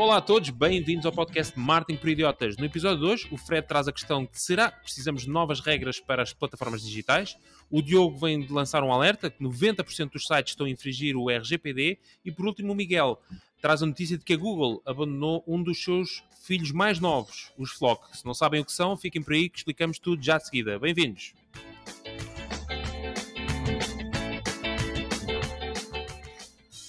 Olá a todos, bem-vindos ao podcast Martin por Idiotas. No episódio de hoje, o Fred traz a questão de será que precisamos de novas regras para as plataformas digitais? O Diogo vem de lançar um alerta que 90% dos sites estão a infringir o RGPD e por último o Miguel traz a notícia de que a Google abandonou um dos seus filhos mais novos, os Flock. Se não sabem o que são, fiquem por aí que explicamos tudo já de seguida. Bem-vindos!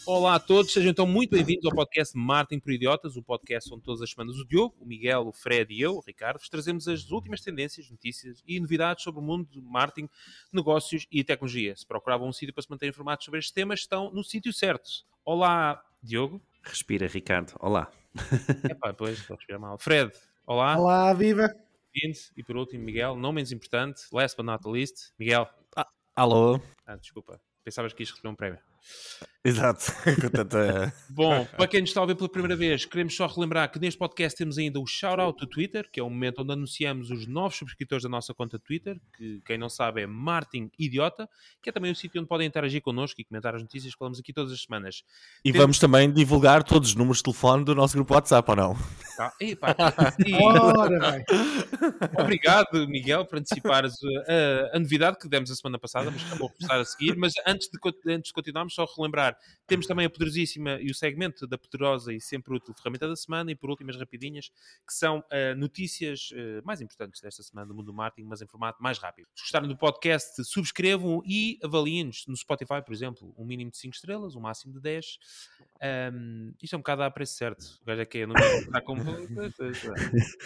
Olá a todos, sejam então muito bem-vindos ao podcast Martin por Idiotas, o podcast onde todas as semanas o Diogo, o Miguel, o Fred e eu, o Ricardo, vos trazemos as últimas tendências, notícias e novidades sobre o mundo de marketing, negócios e tecnologia. Se procuravam um sítio para se manter informados sobre estes temas, estão no sítio certo. Olá, Diogo. Respira, Ricardo. Olá. Epá, pois, estou a respirar mal. Fred, olá. Olá, viva. Bem-vindo. E por último, Miguel, não menos importante, last but not least, Miguel. Ah, alô. Ah, desculpa. Pensavas que ias receber um prémio. Exato. Portanto, é... Bom, para quem nos está a ouvir pela primeira vez, queremos só relembrar que neste podcast temos ainda o shout-out do Twitter, que é o momento onde anunciamos os novos subscritores da nossa conta Twitter, que quem não sabe é Martin Idiota, que é também o sítio onde podem interagir connosco e comentar as notícias que falamos aqui todas as semanas. E temos... vamos também divulgar todos os números de telefone do nosso grupo WhatsApp, ou não? Tá. Epá, Obrigado, Miguel, por antecipares a, a, novidade que demos a semana passada, mas acabou por estar a seguir. Mas antes de, antes de continuarmos, só relembrar temos também a poderosíssima e o segmento da poderosa e sempre útil ferramenta da semana e por últimas rapidinhas, que são uh, notícias uh, mais importantes desta semana do mundo do marketing, mas em formato mais rápido. Se gostarem do podcast, subscrevam e avaliem-nos no Spotify, por exemplo, um mínimo de 5 estrelas, um máximo de 10. Um, isto é um bocado a preço certo. O gajo é que é, não está como...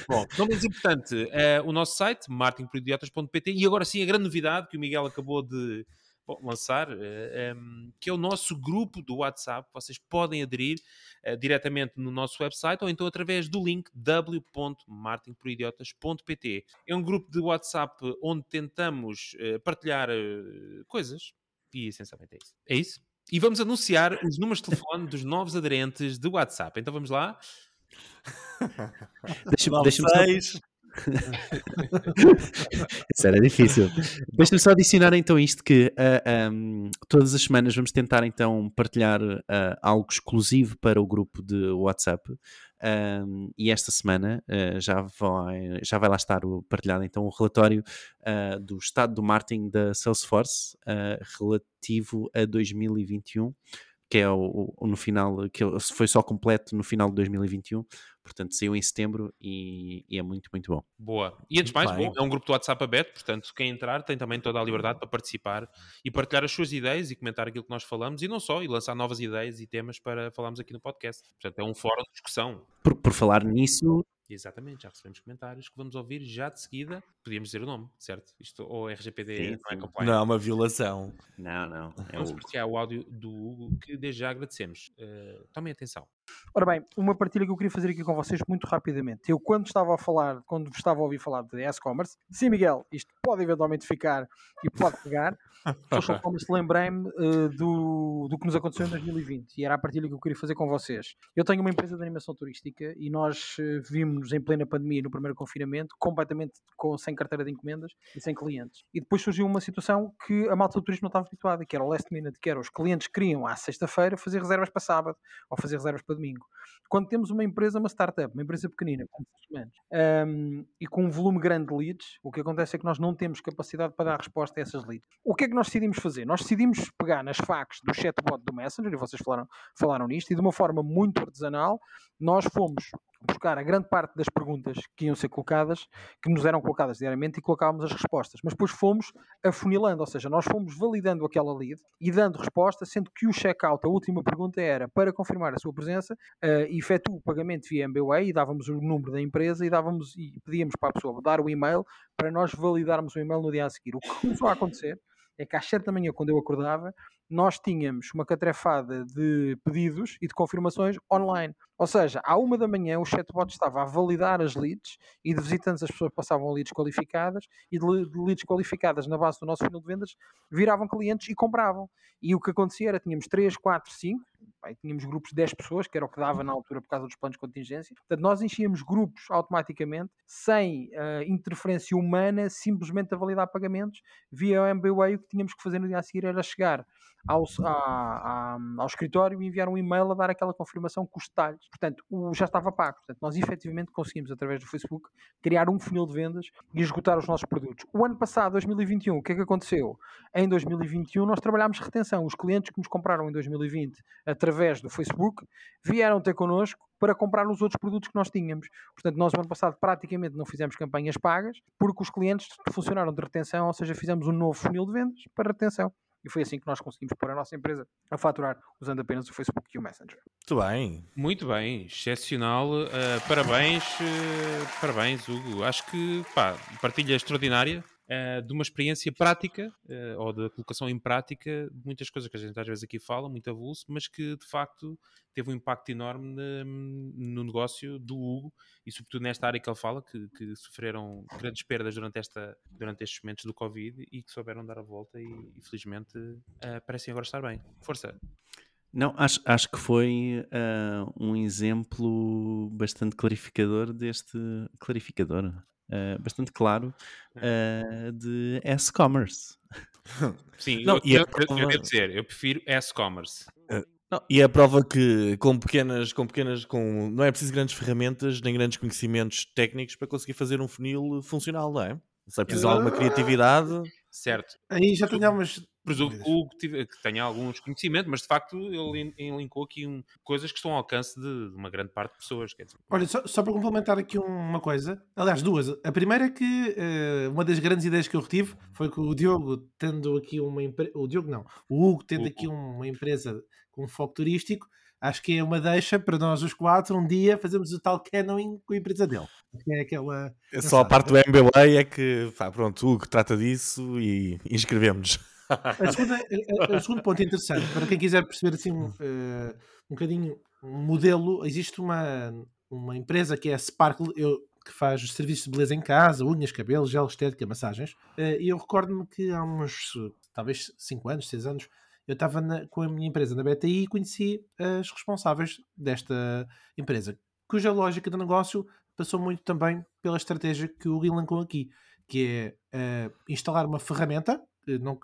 Bom, não menos importante, uh, o nosso site, marketingporidiotas.pt e agora sim a grande novidade que o Miguel acabou de bom, lançar, eh, um, ehm, que é o nosso grupo do WhatsApp. Vocês podem aderir uh, diretamente no nosso website ou então através do link w.martinporidiotas.pt. É um grupo de WhatsApp onde tentamos uh, partilhar coisas e essencialmente é isso. É isso? E vamos anunciar os números de telefone dos novos aderentes do WhatsApp. Então vamos lá. Deixa-me deixa só... Isso era difícil. Deixa-me só adicionar então isto que uh, ah, um, todas as semanas vamos tentar então partilhar uh, algo exclusivo para o grupo de WhatsApp um, e esta semana uh, já, vai, já vai lá estar o, partilhado então o relatório do estado do marketing da Salesforce relativo a 2021 que é o, o, no final, que foi só completo no final de 2021, portanto saiu em setembro e, e é muito, muito bom. Boa. E antes de mais, bom, é um grupo do WhatsApp aberto, portanto quem entrar tem também toda a liberdade para participar e partilhar as suas ideias e comentar aquilo que nós falamos e não só, e lançar novas ideias e temas para falarmos aqui no podcast. Portanto é um fórum de discussão. Por, por falar nisso, Exatamente, já recebemos comentários que vamos ouvir já de seguida. Podíamos dizer o nome, certo? Isto, ou RGPD sim, não é compliant. Não, é uma violação. Não, não. É vamos partilhar o áudio do Hugo, que desde já agradecemos. Uh, tomem atenção. Ora bem, uma partilha que eu queria fazer aqui com vocês muito rapidamente. Eu, quando estava a falar, quando estava a ouvir falar de e-commerce, sim, Miguel, isto pode eventualmente ficar e pode pegar. Social commerce, lembrei-me uh, do, do que nos aconteceu em 2020 e era a partilha que eu queria fazer com vocês. Eu tenho uma empresa de animação turística e nós uh, vimos em plena pandemia, no primeiro confinamento, completamente com, sem carteira de encomendas e sem clientes. E depois surgiu uma situação que a malta do turismo não estava habituada, que era o last minute, que era os clientes queriam à sexta-feira fazer reservas para sábado ou fazer reservas para domingo. Quando temos uma empresa, uma startup, uma empresa pequenina, com um, e com um volume grande de leads, o que acontece é que nós não temos capacidade para dar resposta a essas leads. O que é que nós decidimos fazer? Nós decidimos pegar nas facas do chatbot do Messenger, e vocês falaram, falaram nisto, e de uma forma muito artesanal, nós fomos buscar a grande parte das perguntas que iam ser colocadas, que nos eram colocadas diariamente e colocávamos as respostas. Mas depois fomos afunilando, ou seja, nós fomos validando aquela lead e dando resposta, sendo que o checkout, a última pergunta era para confirmar a sua presença, uh, efetua o pagamento via MBWay e dávamos o número da empresa e dávamos e pedíamos para a pessoa dar o e-mail para nós validarmos o e-mail no dia a seguir. O que começou a acontecer é que às 7 da manhã, quando eu acordava, nós tínhamos uma catrefada de pedidos e de confirmações online. Ou seja, à uma da manhã o chatbot estava a validar as leads e de visitantes as pessoas passavam leads qualificadas e de leads qualificadas na base do nosso funil de vendas viravam clientes e compravam. E o que acontecia era tínhamos 3, 4, 5, pá, e tínhamos grupos de 10 pessoas, que era o que dava na altura por causa dos planos de contingência. Portanto, nós enchíamos grupos automaticamente, sem uh, interferência humana, simplesmente a validar pagamentos via o MBWay. O que tínhamos que fazer no dia a seguir era chegar ao, a, a, ao escritório e enviar um e-mail a dar aquela confirmação com os detalhes. Portanto, o, já estava pago. Portanto, nós efetivamente conseguimos, através do Facebook, criar um funil de vendas e esgotar os nossos produtos. O ano passado, 2021, o que é que aconteceu? Em 2021, nós trabalhámos retenção. Os clientes que nos compraram em 2020 através do Facebook vieram ter connosco para comprar os outros produtos que nós tínhamos. Portanto, nós, no ano passado, praticamente não fizemos campanhas pagas, porque os clientes funcionaram de retenção, ou seja, fizemos um novo funil de vendas para retenção. E foi assim que nós conseguimos pôr a nossa empresa a faturar usando apenas o Facebook e o Messenger. Muito bem. Muito bem, excepcional. Uh, parabéns, uh, parabéns, Hugo. Acho que pá, partilha extraordinária. Uh, de uma experiência prática uh, ou da colocação em prática de muitas coisas que a gente às vezes aqui fala, muito avulso, mas que de facto teve um impacto enorme no negócio do Hugo e sobretudo nesta área que ele fala, que, que, sofreram grandes perdas durante, esta, durante estes momentos do Covid e que souberam dar a volta e, e felizmente uh, parecem agora estar bem. Força! Não, acho, acho que foi um exemplo bastante clarificador deste clarificador, uh, bastante claro uh, de S-commerce. Sim, não, eu, eu, prova... eu, devo dizer, eu prefiro S-commerce. Uh, e é a prova que com pequenas, com pequenas, com não é preciso grandes ferramentas nem grandes conhecimentos técnicos para conseguir fazer um funil funcional, não é? Se é preciso alguma criatividade. Certo. Aí já tenho algumas presumo que o que tenha alguns conhecimentos, mas de facto ele elencou aqui um, coisas que estão ao alcance de, de, uma grande parte de pessoas. Quer dizer. Olha, só, só para complementar aqui uma coisa, aliás, duas. A primeira é que uh, uma das grandes ideias que eu retive foi que o Diogo, tendo aqui uma empresa. O Diogo não, o Hugo, tendo aqui uma empresa com foco turístico, acho que é uma deixa para nós os quatro um dia fazermos o tal canoing com a empresa dele. É aquela. É só a parte do MBA é que, pá, pronto, o Hugo trata disso e inscrevemos-nos. A segunda, a, a, o segundo ponto interessante, para quem quiser perceber assim, uh, um bocadinho um modelo, existe uma, uma empresa que é a Sparkle, eu, que faz os serviços de beleza em casa, unhas, cabelos, gel estética, massagens. Uh, e eu recordo-me que há uns, talvez 5 anos, 6 anos, eu estava com a minha empresa na BTI e conheci as responsáveis desta empresa, cuja lógica de negócio passou muito também pela estratégia que o Gui lancou aqui, que é uh, instalar uma ferramenta não,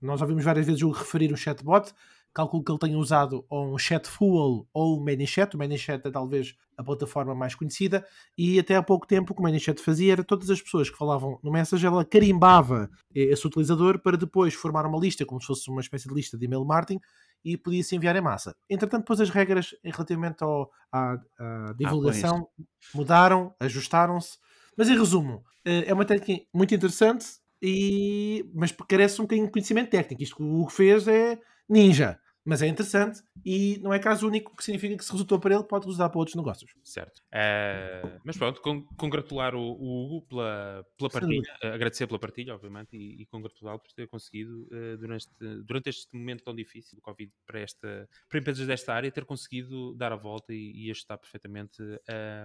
nós ouvimos várias vezes o referir o chatbot, calculo que ele tenha usado ou um Chatfuel ou o ManyChat. O ManyChat é talvez a plataforma mais conhecida. E até há pouco tempo o que o ManyChat fazia era todas as pessoas que falavam no Messenger, ela carimbava esse utilizador para depois formar uma lista, como se fosse uma espécie de lista de e-mail marketing, e podia-se enviar em massa. Entretanto, depois as regras relativamente ao, à, à divulgação ah, mudaram, ajustaram-se. Mas em resumo, eh, é uma técnica muito interessante e, mas carece um bocadinho de conhecimento técnico. Isto que o Hugo fez é ninja mas é interessante e não é caso único, que significa que se resultou para ele, pode resultar para outros negócios. Certo. Uh, mas pronto, con congratular o, o, Hugo pela, pela partilha, uh, agradecer pela partilha, obviamente, e, e congratulá-lo por ter conseguido, uh, durante, durante este momento tão difícil do Covid para, esta, para empresas desta área, ter conseguido dar a volta e, e ajustar perfeitamente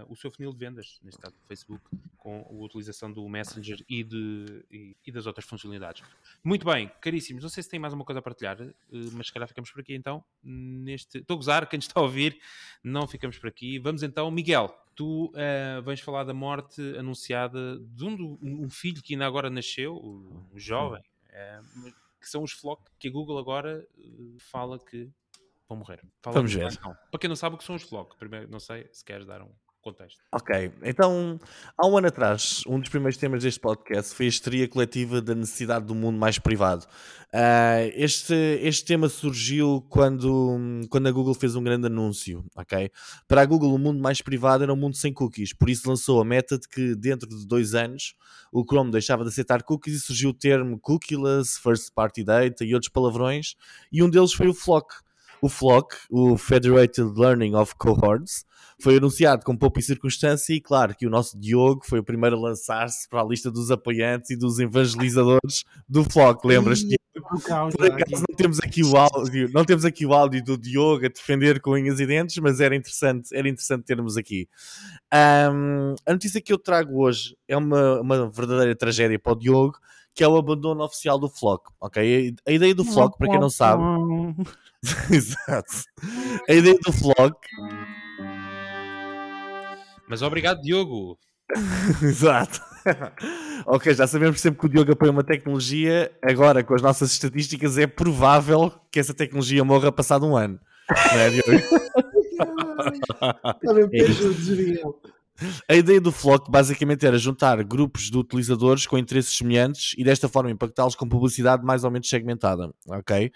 o seu funil de vendas, neste caso do Facebook, com a utilização do Messenger e, de, e, e das outras funcionalidades. Muito bem, caríssimos, não sei se tem mais uma coisa a partilhar, mas se calhar ficamos por aqui aqui então neste. Estou a gozar, quem está a ouvir, não ficamos por aqui. Vamos então, Miguel, tu uh, vens falar da morte anunciada de um, um, filho que ainda agora nasceu, um jovem, uh, que são os Flock, que a Google agora uh, fala que vão morrer. Fala Vamos ver. Para quem não sabe o que são os Flock, primeiro, não sei se queres dar um contexto. Ok, então há um ano atrás, um dos primeiros temas deste podcast foi a histeria coletiva da necessidade do mundo mais privado. Uh, este, este tema surgiu quando, quando a Google fez um grande anúncio, ok? Para a Google, o mundo mais privado era um mundo sem cookies, por isso lançou a meta de que dentro de dois anos o Chrome deixava de aceitar cookies e surgiu o termo cookieless, first party data e outros palavrões, e um deles foi o Flock. O Flock, o Federated Learning of Cohorts, foi anunciado com pouca circunstância e claro que o nosso Diogo foi o primeiro a lançar-se para a lista dos apoiantes e dos evangelizadores do Flock, lembras-te? Por acaso não temos aqui o áudio, não temos aqui o áudio do Diogo a defender com unhas e dentes, mas era interessante, era interessante termos aqui. Um, a notícia que eu trago hoje é uma, uma verdadeira tragédia para o Diogo, que é o abandono oficial do Flock, ok? A ideia do Flock, para quem não sabe... Exato. A ideia do vlog. Mas obrigado, Diogo. Exato. ok, já sabemos sempre que o Diogo apoia uma tecnologia. Agora, com as nossas estatísticas, é provável que essa tecnologia morra passado um ano. Não é, Diogo? Desvio. A ideia do Flock basicamente era juntar grupos de utilizadores com interesses semelhantes e desta forma impactá-los com publicidade mais ou menos segmentada, ok?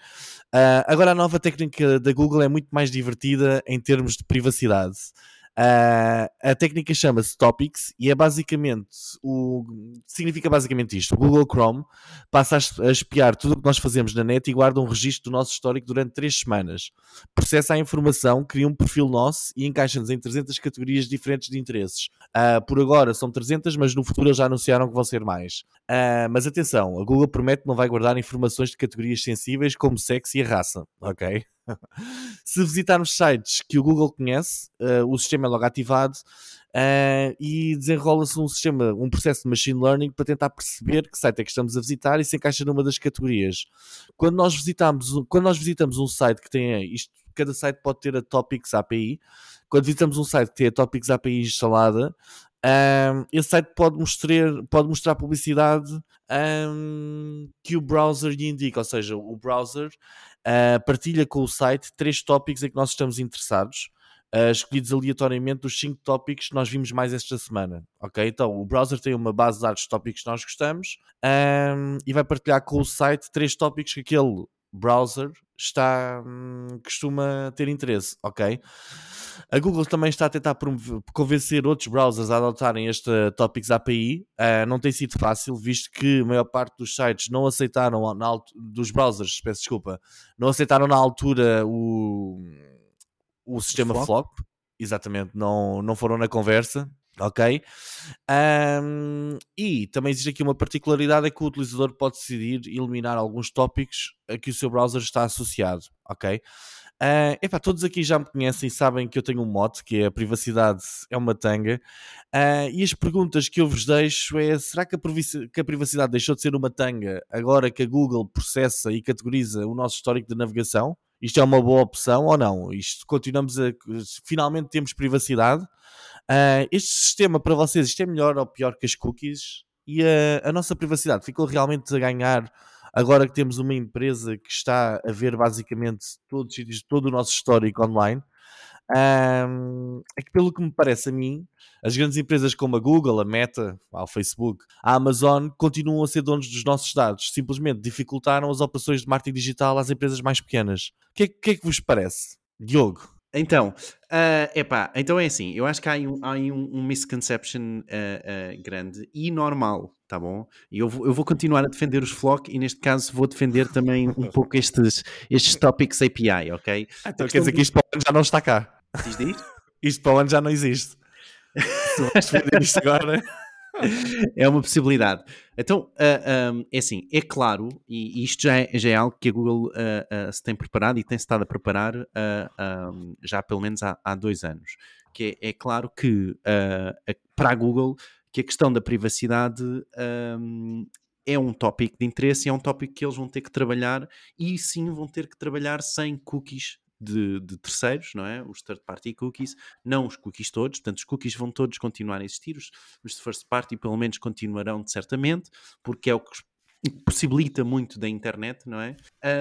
Ah, agora a nova técnica da Google é muito mais divertida em termos de privacidade. Ah, a técnica chama-se Topics e é basicamente o significa basicamente isto. O Google Chrome passa a es- a espiar tudo o que nós fazemos na net e guarda um registro do nosso histórico durante três semanas. Processa a informação, cria um perfil nosso e encaixa-nos em 300 categorias diferentes de interesses. Ah, por agora são 300, mas no futuro eles já anunciaram que vão ser mais. Ah, mas atenção, a Google promete que não vai guardar informações de categorias sensíveis como sexo e raça, ok? Se visitarmos sites que o Google conhece, ah, o sistema é logo ativado ah, e desenrola-se um sistema, um processo de machine learning para tentar perceber que site é que estamos a visitar e se encaixa numa das categorias. Quando nós visitamos, quando nós visitamos um site que tem isto, cada site pode ter a Topics API. Quando visitamos um site que tem a Topics API instalada, ahm, esse site pode mostrar, pode mostrar publicidade ahm, que o browser lhe indica, ou seja, o browser ah, partilha com o site três tópicos em que nós estamos interessados, ah, escolhidos aleatoriamente dos cinco tópicos que nós vimos mais esta semana. Ok? Então, o browser tem uma base de dados de tópicos que nós gostamos ahm, e vai partilhar com o site três tópicos que aquele browser está hum, costuma ter interesse, ok? A Google também está a tentar convencer outros browsers a adotarem esta Topics API. Ah, não tem sido fácil, visto que a maior parte dos sites não aceitaram, na dos browsers, peço desculpa, não aceitaram na altura o, o sistema Flop? flop. Exatamente, não, não foram na conversa, ok? Ahm, e também existe aqui uma particularidade: é que o utilizador pode decidir eliminar alguns tópicos a que o seu browser está associado, ok? Ah, epá, todos aqui já me conhecem e sabem que eu tenho um mote que é a privacidade é uma tanga. Ah, e as perguntas que eu vos deixo é: será que a, que a privacidade deixou de ser uma tanga agora que a Google processa e categoriza o nosso histórico de navegação? Isto é uma boa opção ou não? Isto continuamos a. Finalmente temos privacidade. Ah, este sistema para vocês, isto é melhor ou pior que as cookies? E a, a nossa privacidade ficou realmente a ganhar agora que temos uma empresa que está a ver basicamente todos, todo o nosso histórico online? Ahm, é que pelo que me parece a mim, as grandes empresas como a Google, a Meta, o Facebook, a Amazon continuam a ser donos dos nossos dados. Simplesmente dificultaram as operações de marketing digital às empresas mais pequenas. O que, é, que é que vos parece? Diogo? Então, ah, epá, então é assim, eu acho que há aí um, há aí um, um misconception ah, ah, grande e normal, tá bom? E eu, vou- eu vou continuar a defender os Flock e neste caso vou defender também um pouco estes, estes topics API, ok? Então quer dizer que isto para o ano já não está cá. Diz disto? Isto para o ano já não existe. Se vais defender isto agora. É uma possibilidade. Então, ah, ah, é assim, é claro, e isto já é, já é algo que a Google ah, ah, se tem preparado e tem-se estado a preparar ah, já pelo menos há, há dois anos. Que é, é claro que a- para a Google que a questão da privacidade ah, é um tópico de interesse e é um tópico que eles vão ter que trabalhar e sim vão ter que trabalhar sem cookies de, de terceiros, não é? Os third party cookies, não os cookies todos, portanto os cookies vão todos continuar a existir, os, os first party pelo menos continuarão certamente, porque é o que possibilita muito da internet, não é?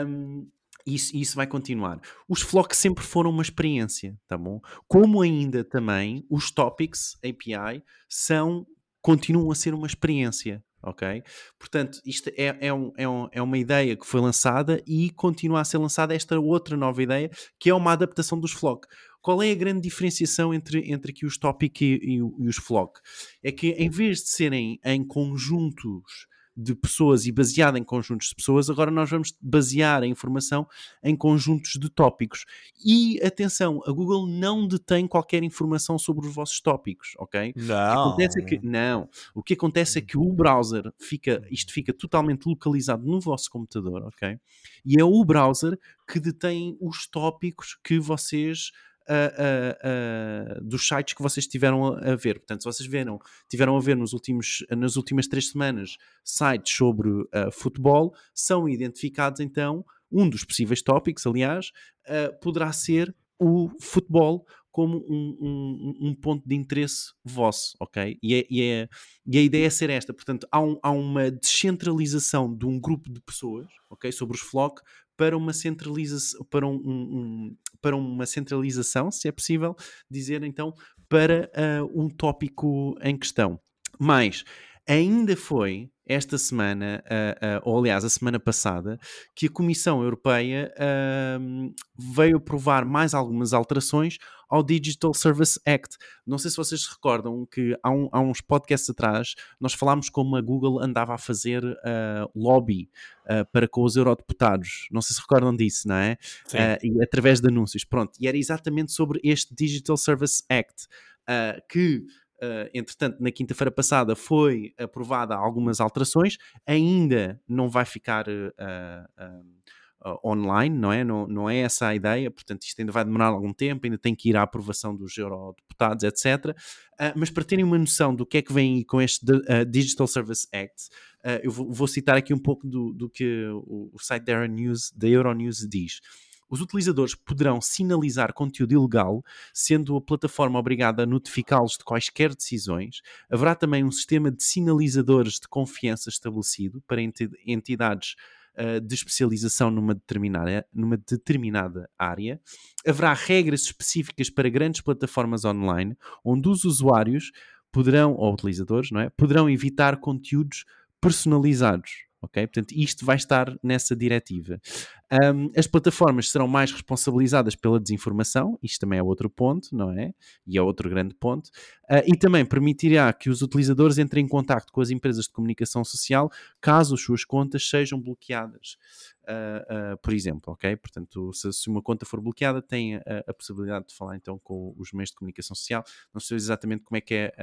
Um, isso, isso vai continuar. Os Flock sempre foram uma experiência, tá bom? Como ainda também os Topics API são, continuam a ser uma experiência, ok? Portanto, isto é, é, um- é um- é uma ideia que foi lançada e continua a ser lançada esta outra nova ideia, que é uma adaptação dos Flock. Qual é a grande diferenciação entre, entre aqui os Topic e, e e os Flock? É que em vez de serem em conjuntos de pessoas e baseada em conjuntos de pessoas, agora nós vamos basear a informação em conjuntos de tópicos. E atenção, a Google não detém qualquer informação sobre os vossos tópicos, ok? O que Não. acontece é que não. O que acontece é que o browser fica, isto fica totalmente localizado no vosso computador, ok? E é o browser que detém os tópicos que vocês ah, ah, dos sites que vocês tiveram a, a ver. Portanto, se vocês viram, tiveram a ver nos últimos, nas últimas três semanas sites sobre ah, futebol, são identificados então um dos possíveis tópicos, aliás, ah, poderá ser o futebol como um, um, um, ponto de interesse vosso, ok? E, é, e, é, e, a ideia é ser esta, portanto, há, um, há, uma descentralização de um grupo de pessoas, ok? Sobre os flock para uma centralização, para, um, para uma centralização, se é possível dizer então, para uh, um tópico em questão. Mas ainda foi esta semana, uh, uh, ou aliás, a semana passada, que a Comissão Europeia veio aprovar mais algumas alterações ao Digital Service Act. Não sei se vocês se recordam que há, um, há uns podcasts atrás nós falámos como a Google andava a fazer lobby para com os eurodeputados. Não sei se recordam disso, não é? e através de anúncios. Pronto, e era exatamente sobre este Digital Service Act. que Uh, entretanto, na quinta-feira passada foi aprovada algumas alterações, ainda não vai ficar uh, uh, online, não é? Não, não é essa a ideia, portanto, isto ainda vai demorar algum tempo, ainda tem que ir à aprovação dos eurodeputados, etc. mas para terem uma noção do que é que vem com este Digital Service Act, eu vou, vou, citar aqui um pouco do, do que o, o site da Euronews, da Euronews diz os utilizadores poderão sinalizar conteúdo ilegal, sendo a plataforma obrigada a notificá-los de quaisquer decisões. Haverá também um sistema de sinalizadores de confiança estabelecido para entidades uh, de especialização numa determinada, numa determinada área. Haverá regras específicas para grandes plataformas online, onde os usuários poderão, ou utilizadores, não é? poderão evitar conteúdos personalizados ok? Portanto, isto vai estar nessa diretiva. Um, as plataformas serão mais responsabilizadas pela desinformação, isto também é outro ponto, não é? E é outro grande ponto. Uh, e também permitirá que os utilizadores entrem em contato com as empresas de comunicação social caso as suas contas sejam bloqueadas. Uh, uh, por exemplo, ok? Portanto, se, se, uma conta for bloqueada, tem a, a, possibilidade de falar então com os meios de comunicação social. Não sei exatamente como é que é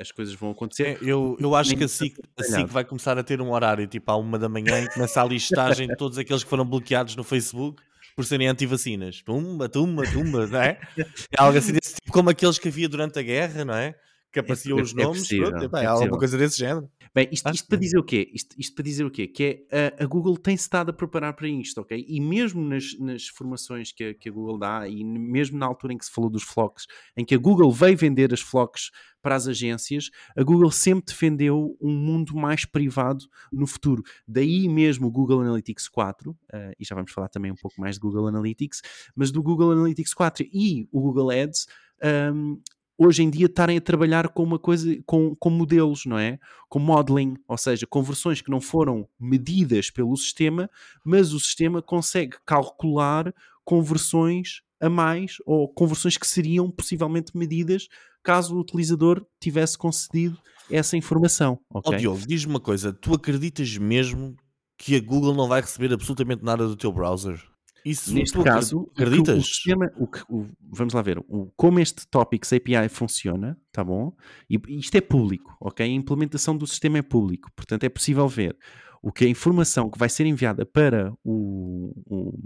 as coisas vão acontecer. É, eu, eu acho que a SIC, a SIC vai começar a ter um horário tipo à uma da manhã e começa a listagem de todos aqueles que foram bloqueados no Facebook por serem anti-vacinas. Tumba, tumba, tumba, não é? É algo assim desse tipo, como aqueles que havia durante a guerra, não é? Que é apareciam é, os nomes, é, possível, pronto, é, é alguma coisa desse género. Bem, isto, isto para dizer o quê? Isto, isto, para dizer o quê? Que é a, a Google tem estado a preparar para isto, ok? E mesmo nas, nas formações que a, que a Google dá, e mesmo na altura em que se falou dos flocks, em que a Google veio vender as flocks para as agências, a Google sempre defendeu um mundo mais privado no futuro. Daí mesmo o Google Analytics 4, uh, eh, e já vamos falar também um pouco mais de Google Analytics, mas do Google Analytics 4 e o Google Ads. Um, hoje em dia estarem a trabalhar com uma coisa, com, com modelos, não é? Com modeling, ou seja, conversões que não foram medidas pelo sistema, mas o sistema consegue calcular conversões a mais ou conversões que seriam possivelmente medidas caso o utilizador tivesse concedido essa informação. Okay? Oh, Diogo, diz-me uma coisa, tu acreditas mesmo que a Google não vai receber absolutamente nada do teu browser? Isso Neste caso, acreditas? O, o sistema, o, o, vamos lá ver, como este Topics API funciona, tá bom? E isto é público, ok? A implementação do sistema é público, portanto é possível ver o que a informação que vai ser enviada para o, o,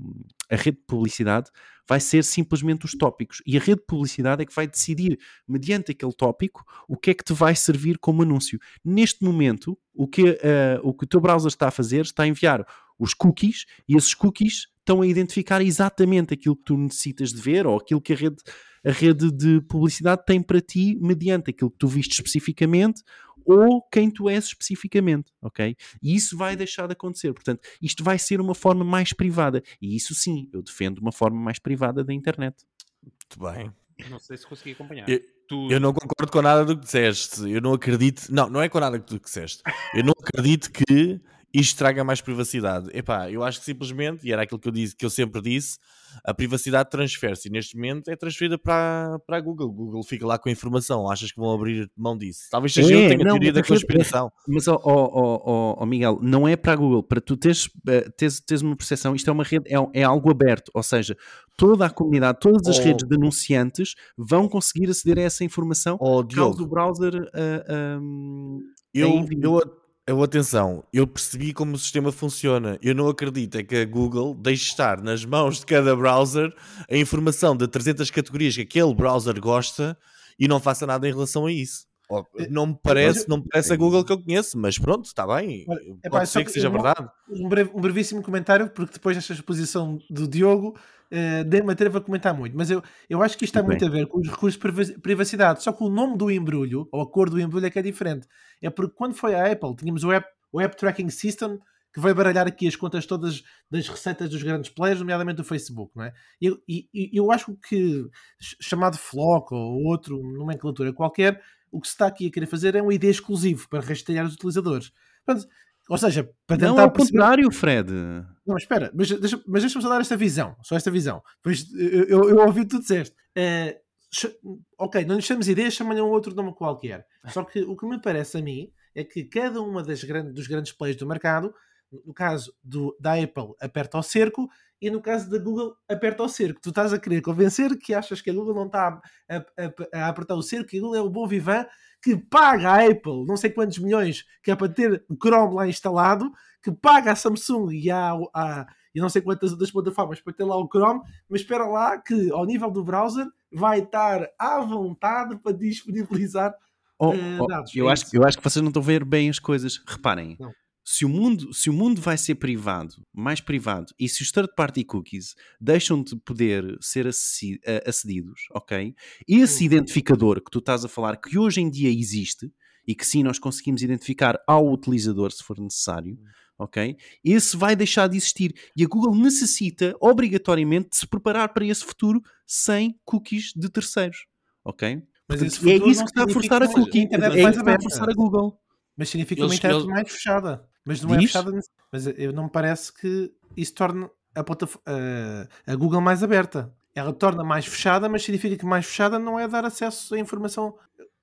a rede de publicidade vai ser simplesmente os tópicos. E a rede de publicidade é que vai decidir, mediante aquele tópico, o que é que te vai servir como anúncio. Neste momento, o que, uh, o, que o teu browser está a fazer está a enviar os cookies e esses cookies estão a identificar exatamente aquilo que tu necessitas de ver ou aquilo que a rede, a rede de publicidade tem para ti mediante aquilo que tu viste especificamente ou quem tu és especificamente, ok? E isso vai deixar de acontecer. Portanto, isto vai ser uma forma mais privada. E isso sim, eu defendo uma forma mais privada da internet. Muito bem. Não sei se consegui acompanhar. Eu, tu... eu não concordo com nada do que disseste. Eu não acredito. Não, não é com nada do que disseste. Eu não acredito que isto traga mais privacidade. Epá, eu acho que simplesmente, e era aquilo que eu, disse, que eu sempre disse, a privacidade transfere-se e neste momento é transferida para, para a Google. Google fica lá com a informação. Achas que vão abrir mão disso? Talvez seja é, eu tenha a teoria da conspiração. Mas, oh, oh, oh, oh, Miguel, não é para a Google. Para tu teres, eh, teres, teres uma percepção, isto é uma rede, é, é algo aberto. Ou seja, toda a comunidade, todas as oh. redes de anunciantes vão conseguir aceder a essa informação oh, caso o browser uh, um, eu, eu, eu, atenção, eu percebi como o sistema funciona. Eu não acredito é que a Google deixe estar nas mãos de cada browser a informação de 300 categorias que aquele browser gosta e não faça nada em relação a isso. Eh, não me parece, não me parece a Google que eu conheço, mas pronto, está bem. Pode ser que seja verdade. Um, breve, um brevíssimo comentário, porque depois desta exposição do Diogo, uh, me atrevo a comentar muito, mas eu, eu acho que isto tem muito a ver com os recursos de privacidade. Só que o nome do embrulho, ou a cor do embrulho, é que é diferente. É porque quando foi a Apple, tínhamos o App, o App Tracking System que vai baralhar aqui as contas todas das receitas dos grandes players, nomeadamente do Facebook, não é? E eu, eu acho que, chamado Flock ou outro nomenclatura qualquer, o que se está aqui a querer fazer é um ID exclusivo para rastrear os utilizadores. Portanto, ou seja, para tentar. Não, ao perceber... contrário, Fred. Não, espera, mas deixa-me mas deixa só dar esta visão, só esta visão. Pois eu, eu, ouvi o que tu disseste. Uh, ok, não lhe chamamos ideia, chama-lhe um outro nome qualquer. Só que o que me parece a mim é que cada uma das grandes, dos grandes players do mercado no caso do, da Apple, aperta ao cerco e no caso da Google, aperta ao cerco. Tu estás a querer convencer que achas que a Google não está a, a, a apertar o cerco e a Google é o bom vivan que paga a Apple não sei quantos milhões que é para ter o Chrome lá instalado, que paga a Samsung e a, a e não sei quantas outras plataformas para ter lá o Chrome, mas espera lá que ao nível do browser vai estar à vontade para disponibilizar oh, uh, dados. eu, é acho, eu acho que vocês não estão a ver bem as coisas. Reparem, não se o mundo, se o mundo vai ser privado, mais privado, e se os third-party cookies deixam de poder ser acedidos, ok? Esse uhum. identificador que tu estás a falar, que hoje em dia existe, e que sim nós conseguimos identificar ao utilizador se for necessário, uhum. Ok? Esse vai deixar de existir. E a Google necessita, obrigatoriamente, de se preparar para esse futuro sem cookies de terceiros, ok? Mas Portanto, é isso que está a forçar a cookie, é isso que está a forçar a Google. Mas significa uma internet mais fechada. Mas não é Diz? é fechada. Mas eu não me parece que isso torne a, a, a Google mais aberta. Ela torna mais fechada, mas significa que mais fechada não é dar acesso à informação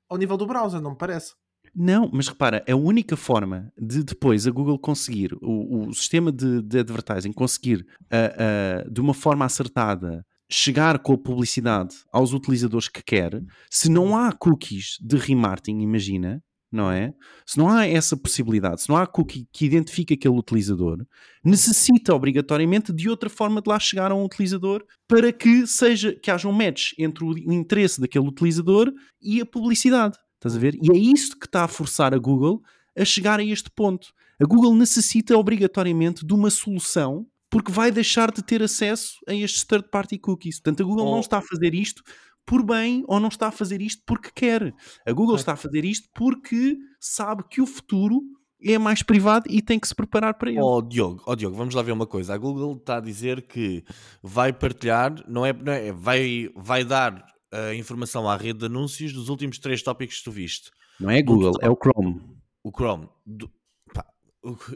ao nível do browser, não me parece. Não, mas repara, a única forma de depois a Google conseguir, o, o sistema de, de advertising conseguir uh, uh, de uma forma acertada chegar com a publicidade aos utilizadores que quer, se não há cookies de remarketing, imagina, não é? Se não há essa possibilidade, se não há cookie que identifique aquele utilizador, necessita obrigatoriamente de outra forma de lá chegar a um utilizador para que seja que haja um match entre o interesse daquele utilizador e a publicidade. Estás a ver? E é isso que está a forçar a Google a chegar a este ponto. A Google necessita obrigatoriamente de uma solução porque vai deixar de ter acesso a estes third-party cookies. Portanto, a Google oh. não está a fazer isto por bem ou não está a fazer isto porque quer. A Google está a fazer isto porque sabe que o futuro é mais privado e tem que se preparar para ele. Ó oh, Diogo, oh, Diogo, vamos lá ver uma coisa. A Google está a dizer que vai partilhar, não é, não é vai, vai dar a informação à rede de anúncios dos últimos três tópicos que tu viste. Não é Google, é o Chrome. O Chrome. Do, pá,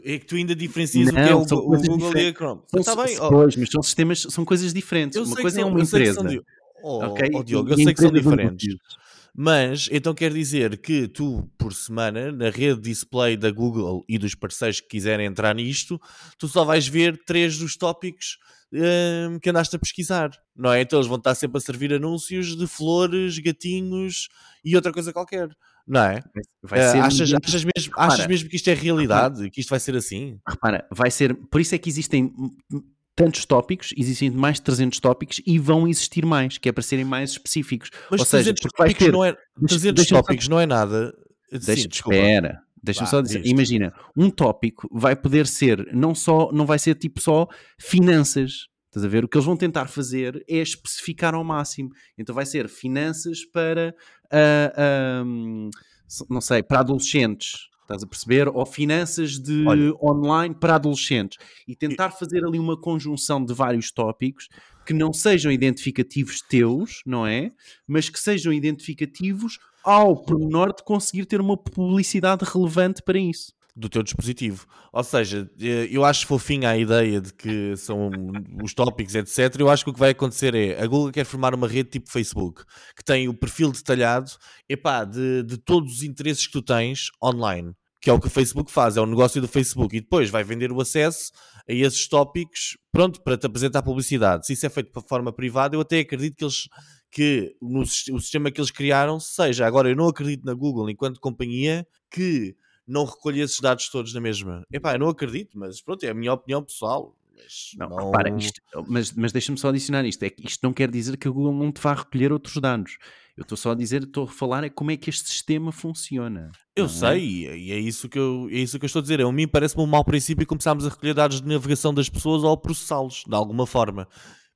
é que tu ainda diferencias não, o que é o, o Google diferentes. e a Chrome. São, tá bem, oh. Pois, mas são sistemas, são coisas diferentes. Eu uma coisa é uma empresa. Oh, okay? oh Diogo, eu sei que são diferentes. Mas então quer dizer que tu, por semana, na rede display da Google e dos parceiros que quiserem entrar nisto, tu só vais ver três dos tópicos um, que andaste a pesquisar, não é? Então eles vão estar sempre a servir anúncios de flores, gatinhos e outra coisa qualquer. Não é? Vai uh, achas, achas, mesmo, achas mesmo que isto é realidade? Que isto vai ser assim? Repara, vai ser. Por isso é que existem tantos tópicos, existem mais de 300 tópicos e vão existir mais, que é para serem mais específicos. Mas Ou seja, tópicos, ter, não, é, 300 deixa, tópicos só, não é nada. Deixa, Sim, espera, deixa-me só dizer. Imagina, um tópico vai poder ser, não só, não vai ser tipo só finanças. Estás a ver? O que eles vão tentar fazer é especificar ao máximo. Então vai ser finanças para, uh, uh, não sei, para adolescentes Estás a perceber? Ou finanças de Olha. online para adolescentes. E tentar fazer ali uma conjunção de vários tópicos que não sejam identificativos teus, não é? Mas que sejam identificativos ao pormenor de conseguir ter uma publicidade relevante para isso do teu dispositivo. Ou seja, eh, eu acho fofinha a ideia de que são os tópicos, etc. Eu acho que o que vai acontecer é a Google quer formar uma rede tipo Facebook, que tem o perfil detalhado epá, de, de todos os interesses que tu tens online. Que é o que o Facebook faz, é o negócio do Facebook, e depois vai vender o acesso a esses tópicos, pronto, para te apresentar publicidade. Se isso é feito de forma privada, eu até acredito que eles que no, o sistema que eles criaram seja. Agora, eu não acredito na Google enquanto companhia que não recolher esses dados todos na mesma. Epá, eu não acredito, mas pronto, é a minha opinião pessoal. Mas, não, não... Repara, isto, mas, mas deixa-me só adicionar isto. É que isto não quer dizer que a Google não te vá recolher outros dados. Eu estou só a dizer, estou a falar é como é que este sistema funciona. Eu é? sei, e é isso, que eu, é isso que eu estou a dizer. A mim parece-me um mau princípio começarmos a recolher dados de navegação das pessoas ou processá-los, de alguma forma.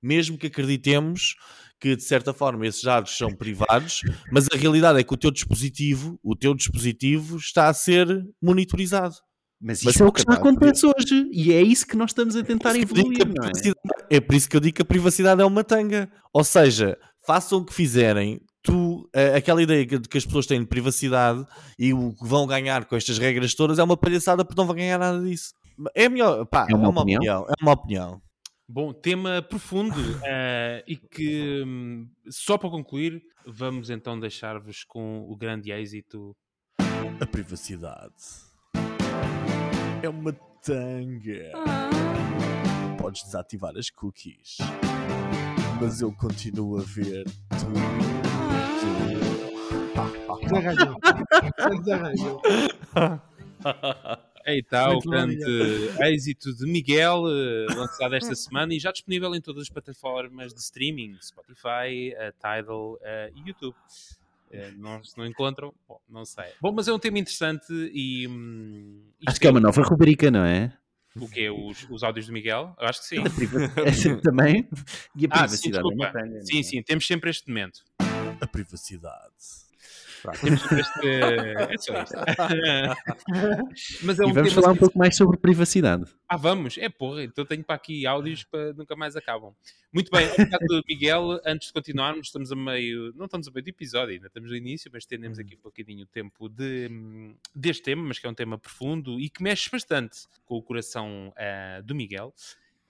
mesmo que acreditemos que de certa forma esses dados são privados, mas a realidade é que o teu dispositivo, o teu dispositivo está a ser monitorizado. Mas Mas isso é o que está pá, acontece hoje e é isso que nós estamos a tentar que eu digo evoluir, a é? é por isso que eu digo que a privacidade é uma tanga. Ou seja, façam o que fizerem, tu, eh, aquela ideia que, que as pessoas têm de privacidade e o que vão ganhar com estas regras todas é uma palhaçada porque não vão ganhar nada disso. É melhor, pá, É uma opinião? É uma opinião. Bom, tema profundo eh, e que, hum, só para concluir, vamos então deixar-vos com o grande êxito. A privacidade é uma tanga. Podes desativar as cookies, mas eu continuo a ver tudo. Desarranjou. Desarranjou. Aí está o bom, grande êxito de Miguel, eh, lançado esta semana e já disponível em todas as plataformas de streaming, Spotify, eh, Tidal eh, e YouTube. Não, se não encontram, bom, não sei. Bom, mas é um tema interessante e... hum, Acho que é uma nova rubrica, não é? O quê? Os, os áudios do Miguel? Eu acho que sim. Da privacidade também. E a Ah, sim, privacidade é Sim, é? sim, temos sempre este momento. A privacidade. Este... É só isto. Mas é um E vamos falar um pouco mais sobre privacidade. Ah, vamos? É porra, então tenho para aqui áudios para nunca mais acabam. Muito bem, obrigado, Miguel. Antes de continuarmos, estamos a meio, não estamos a meio do episódio, ainda estamos no início, mas estendemos aqui um bocadinho o tempo de, deste tema, mas que é um tema profundo e que mexe bastante com o coração ah, do Miguel.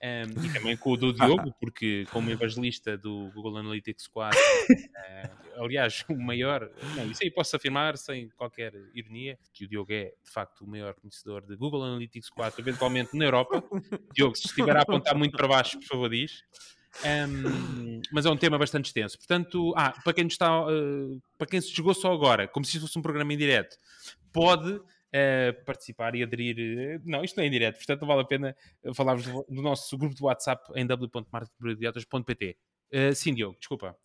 Um, e também com o do Diogo, porque como evangelista do Google Analytics 4, eh, aliás, o maior, não, isso aí posso afirmar sem qualquer ironia, que o Diogo é de facto o maior conhecedor de Google Analytics 4, eventualmente na Europa. Diogo, se estiver a apontar muito para baixo, por favor, diz. Um, mas é um tema bastante extenso. Portanto, ah, para quem está, uh, para quem se chegou só agora, como se fosse um programa em direto, pode uh, participar e aderir. eh, Não, isto não é em direto, portanto não vale a pena uh, falarmos do, do nosso grupo de WhatsApp em w.marketingprodiatas.pt. Uh, sim, Diogo, desculpa.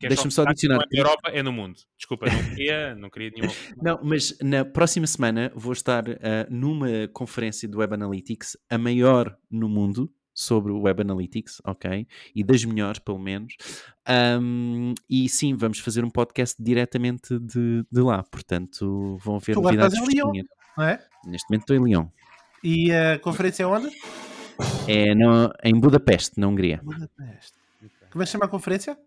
Deixa-me só adicionar na Europa, é no mundo. Desculpa, não queria, não queria nenhuma. Não, mas na próxima semana vou estar ah, numa conferência do Web Analytics, a maior no mundo, sobre o Web Analytics, ok? E das melhores, pelo menos. Ahm, e sim, vamos fazer um podcast diretamente de, de lá, portanto vão haver Tu novidades estás em Lyon? Não é? Neste momento estou em Lyon. E a conferência é onde? É no- em Budapeste, na Hungria. Budapeste. Como é que se chama a conferência?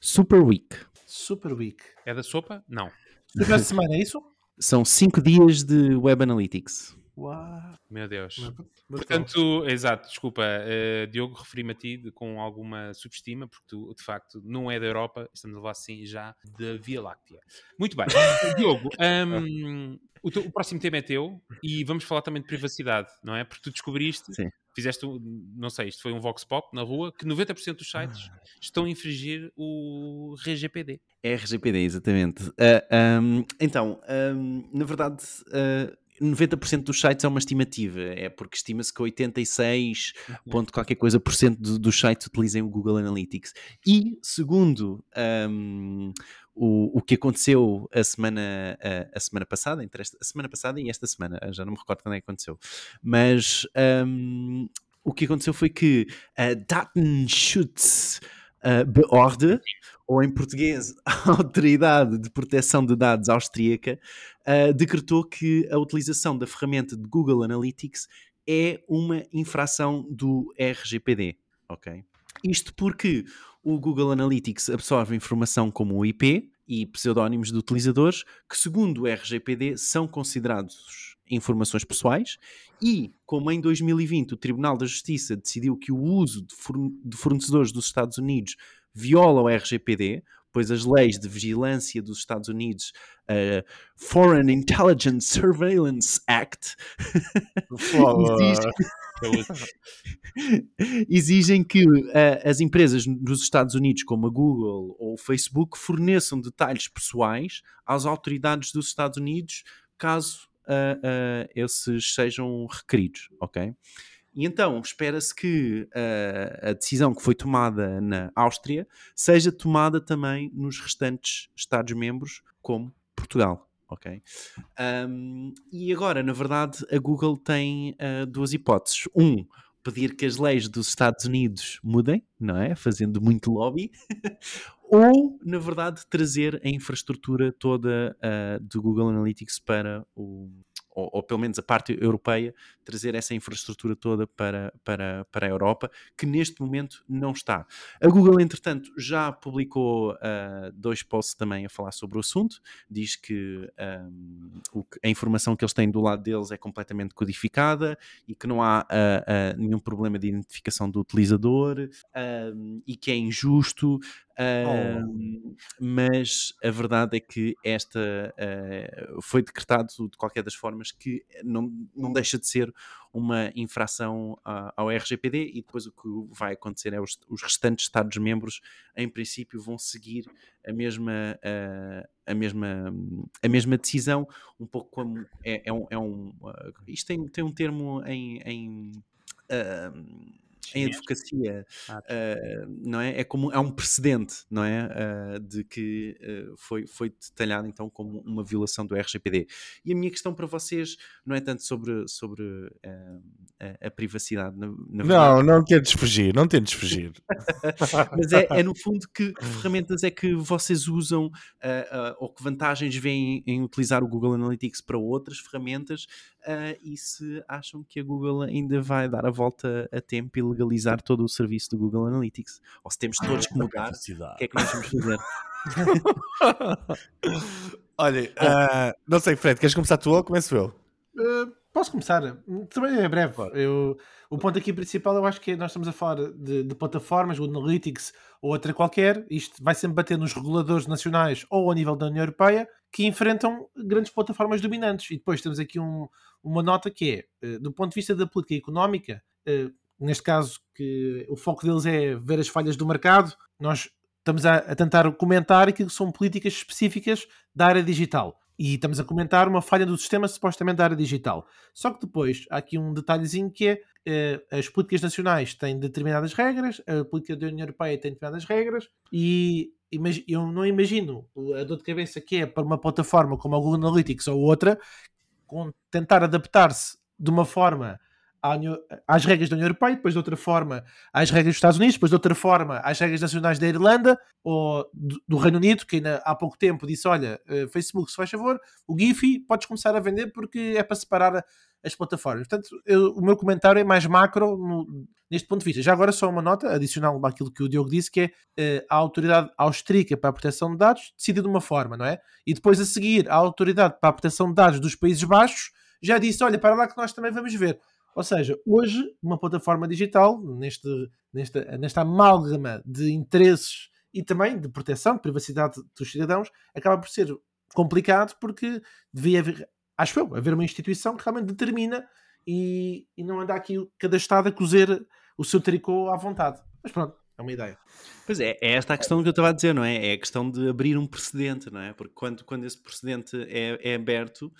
Super Week. Super Week. É da sopa? Não. Super semana, é isso? São cinco dias de Web Analytics. Uau. Meu Deus. Bom. Portanto, exato, desculpa, eh, Diogo, referi-me a ti de- com alguma subestima, porque tu, de facto, não é da Europa, estamos a falar assim já da Via Láctea. Muito bem, Diogo, hum, o, teu- o próximo tema é teu e vamos falar também de privacidade, não é? Porque tu descobriste, Sim. fizeste, um- não sei, isto foi um Vox Pop na rua, que 90% dos sites estão a infringir o RGPD. RGPD, exatamente. Ah, ahm, então, ahm, na verdade, ah, 90% dos sites é uma estimativa, é porque estima-se que 86 ponto qualquer coisa por cento do- dos sites utilizem o Google Analytics. E, segundo ahm, o, o que aconteceu a semana, a, a semana passada, entre esta, a semana passada e esta semana, já não me recordo quando é que aconteceu, mas ahm, o que aconteceu foi que a Datenschutz uh, Behörde, ou em português, a Autoridade de Proteção de Dados Austríaca, uh, decretou que a utilização da ferramenta de Google Analytics é uma infração do RGPD, ok? Isto porque o Google Analytics absorve informação como o IP e pseudónimos de utilizadores que, segundo o RGPD, são considerados informações pessoais e, como em 2020 o Tribunal da Justiça decidiu que o uso de fornecedores dos Estados Unidos viola o RGPD, pois as leis de vigilância dos Estados Unidos, a Foreign Intelligence Surveillance Act, exige- exigem que ah, as empresas nos Estados Unidos, como a Google ou o Facebook, forneçam detalhes pessoais às autoridades dos Estados Unidos, caso ah, esses sejam requeridos, ok? E então espera-se que ah, a decisão que foi tomada na Áustria seja tomada também nos restantes Estados-membros, como Portugal. Ok? Um, e agora, na verdade, a Google tem ah, duas hipóteses. Um, pedir que as leis dos Estados Unidos mudem, não é? Fazendo muito lobby. ou, na verdade, trazer a infraestrutura toda uh, do Google Analytics para o, ou, ou, pelo menos a parte europeia, trazer essa infraestrutura toda para, para, para a Europa, que neste momento não está. A Google, entretanto, já publicou uh, dois posts também a falar sobre o assunto, diz que um, o, a informação que eles têm do lado deles é completamente codificada e que não há uh, uh, nenhum problema de identificação do utilizador e que é injusto. Oh. Mas a verdade é que esta foi decretado de qualquer das formas que não, não deixa de ser uma infração ao RGPD e depois o que vai acontecer é os, os restantes Estados-membros, em princípio, vão seguir a mesma, a, a, mesma, a mesma decisão, um pouco como é, é um, é um isto tem, tem um termo em, em uh, em advocacia, ah, uh, não é? É como é um precedente, não é? Uh, de que uh, foi, foi detalhado então como uma violação do RGPD. E a minha questão para vocês não é tanto sobre, sobre a, a, privacidade. Na, na não, não tentes fugir, não tentes fugir. Mas é, é, no fundo que ferramentas é que vocês usam ou que vantagens vêm em utilizar o Google Analytics para outras ferramentas e se acham que a Google ainda vai dar a volta a tempo e legalizar todo o serviço do Google Analytics. Ou se temos todos que mudar, o que é que nós vamos fazer? Olha, uh, não sei, Fred, queres começar tu ou começo eu? Uh, posso começar? Também é breve. Eu, o ponto aqui principal eu acho que é, nós estamos a falar de, de plataformas, o Analytics ou outra qualquer. Isto vai sempre bater nos reguladores nacionais ou a nível da União Europeia que enfrentam grandes plataformas dominantes. E depois temos aqui um, uma nota que é, do ponto de vista da política económica, neste caso, que o foco deles é ver as falhas do mercado, nós estamos a, a tentar comentar aquilo que são políticas específicas da área digital. E estamos a comentar uma falha do sistema supostamente da área digital. Só que depois há aqui um detalhezinho que é eh, as políticas nacionais têm determinadas regras, a política da União Europeia tem determinadas regras e eu não imagino a dor de cabeça que é para uma plataforma como a Google Analytics ou outra tentar adaptar-se de uma forma às regras da União Europeia, depois de outra forma às regras dos Estados Unidos, depois de outra forma às regras nacionais da Irlanda ou do, Reino Unido, que ainda há pouco tempo disse: Olha, uh, Facebook, se faz favor, o Giphy podes começar a vender porque é para separar as plataformas. Portanto, eu, o meu comentário é mais macro no, neste ponto de vista. Já agora, só uma nota adicional àquilo que o Diogo disse, que é uh, a autoridade austríaca para a proteção de dados decide de uma forma, não é? E depois a seguir, a autoridade para a proteção de dados dos Países Baixos já disse: Olha, para lá que nós também vamos ver. Ou seja, hoje, uma plataforma digital, neste, nesta, nesta amálgama de interesses e também de proteção, de privacidade dos cidadãos, acaba por ser complicado porque devia haver, acho eu, haver uma instituição que realmente determina e, e não anda aqui cada Estado a cozer o seu tricô à vontade. Mas pronto, é uma ideia. Pois é, é esta a questão que eu estava a dizer, não é? É a questão de abrir um precedente, não é? Porque quando, quando esse precedente é, é aberto,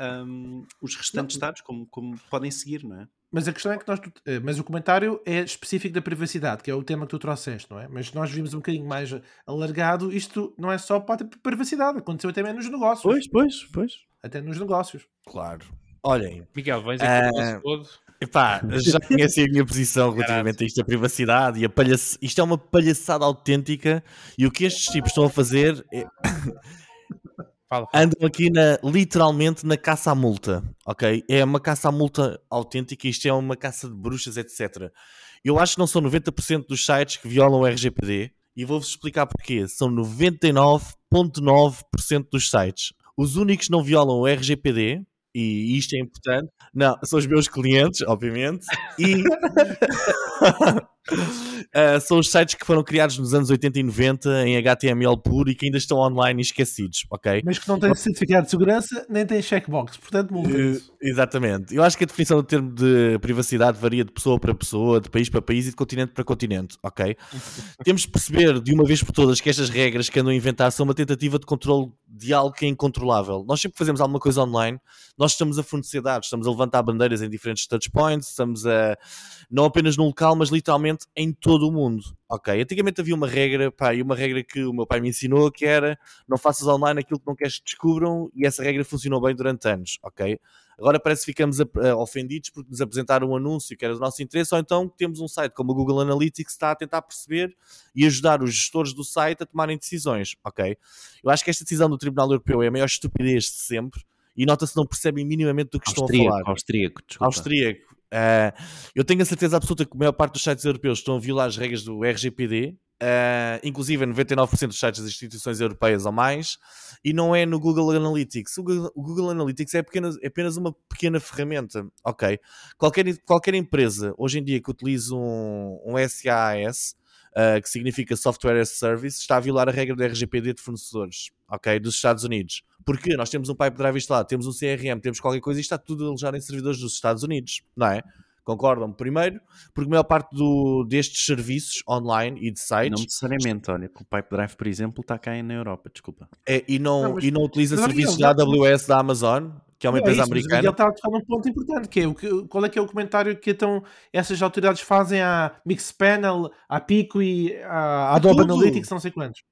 um, os restantes não. Estados como, como podem seguir, não é? Mas a questão é que nós. Eh, mas o comentário é específico da privacidade, que é o tema que tu trouxeste, não é? Mas nós vimos um bocadinho mais alargado. Isto não é só para a privacidade, aconteceu até mesmo nos negócios. Pois, pois, pois. Até nos negócios. Claro. Olhem. Miguel, vais aqui uh, todo. Epá, já conheci a minha posição relativamente a isto da privacidade e a palhaç... isto é uma palhaçada autêntica e o que estes tipos estão a fazer é... Fala, fala. Andam aqui na, literalmente na caça à multa, ok? É uma caça à multa autêntica, isto é uma caça de bruxas, etc. Eu acho que não são 90% dos sites que violam o RGPD e vou-vos explicar porquê. São 99,9% dos sites. Os únicos que não violam o RGPD e isto é importante. Não, são os meus clientes, obviamente, e uh, são os sites que foram criados nos anos 80 e 90 em HTML puro e que ainda estão online e esquecidos, ok? Mas que não têm certificado de segurança nem têm checkbox, portanto uh, Exatamente. Eu acho que a definição do termo de privacidade varia de pessoa para pessoa, de país para país e de continente para continente, ok? Temos de perceber de uma vez por todas que estas regras que andam a inventar são uma tentativa de controle de algo que é incontrolável. Nós sempre fazemos alguma coisa online, nós estamos a fornecer dados, estamos a levantar bandeiras em diferentes touchpoints, estamos a não apenas num local, mas literalmente em todo o mundo. Ok, antigamente havia uma regra, pá, e uma regra que o meu pai me ensinou que era não faças online aquilo que não queres que descubram, e essa regra funcionou bem durante anos, ok? Agora parece que ficamos a- ofendidos porque nos apresentaram um anúncio que era do nosso interesse, ou então temos um site como o Google Analytics que está a tentar perceber e ajudar os gestores do site a tomarem decisões, ok? Eu acho que esta decisão do Tribunal Europeu é a maior estupidez de sempre e nota-se que não percebem minimamente do que estão a falar. Austríaco, austríaco, desculpa. Austríaco. Ah, eu tenho a certeza absoluta que a maior parte dos sites europeus estão a violar as regras do RGPD, ah, inclusive 99% dos sites das instituições europeias ou mais, e não é no Google Analytics. O Google, o Google Analytics é apenas, é apenas uma pequena ferramenta, ok? Qualquer, qualquer empresa, hoje em dia, que utilize um, um SaaS, ah, que significa Software as a Service, está a violar a regra do RGPD de fornecedores, ok? Dos Estados Unidos. Porque nós temos um pipe drive instalado, temos um CRM, temos qualquer coisa e está tudo alojado em servidores dos Estados Unidos, não é? Concordam? Primeiro, porque a maior parte do- destes serviços online e de Não sites necessariamente, olha, que o Pipe Drive, por exemplo, está cá na Europa, desculpa. é, e, não, Não, e não utiliza mas, serviços Miguel, da AWS da Amazon, que é uma Não, empresa isso, mas o americana. Miguel está a tocar num ponto importante, que é o que, qual é que é o comentário que então essas autoridades fazem à Mixpanel, à Pico e à Adobe tudo. Analytics, não sei quantos.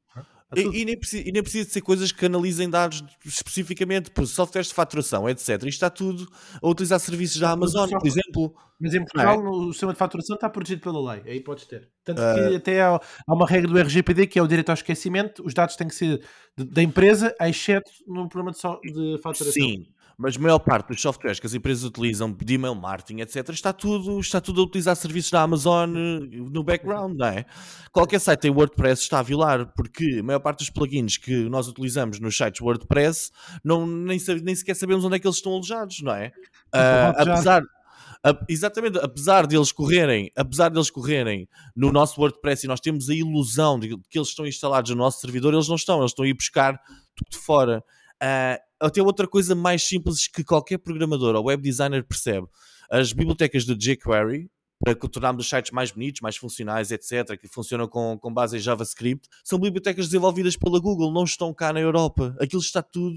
E, e nem precisa, e nem precisa de ser coisas que analisem dados especificamente por softwares de faturação, etc. Isto está tudo a utilizar serviços da o Amazon, por exemplo. Mas em é? Portugal, no sistema de faturação está protegido pela lei, aí podes ter. Tanto que até há, há uma regra do RGPD que é o direito ao esquecimento, os dados têm que ser da empresa, exceto no programa de, so- de faturação. Sim, mas a maior parte dos softwares que as empresas utilizam de email marketing, etc., está tudo, está tudo a utilizar serviços da Amazon eh, no background, não é? Qualquer site tem WordPress está a violar, porque a maior parte dos plugins que nós utilizamos nos sites WordPress não, nem, nem sequer sabemos onde é que eles estão alojados, não é? Hotjar. apesar, a- exatamente, apesar deles correrem, apesar deles correrem no nosso WordPress e nós temos a ilusão de que eles estão instalados no nosso servidor, eles não estão, eles estão a ir buscar tudo de fora. Ah, até outra coisa mais simples que qualquer programador ou web designer percebe. As bibliotecas de jQuery, para tornarmos os sites mais bonitos, mais funcionais, etc., que funcionam com, com base em JavaScript, são bibliotecas desenvolvidas pela Google, não estão cá na Europa. Aquilo está tudo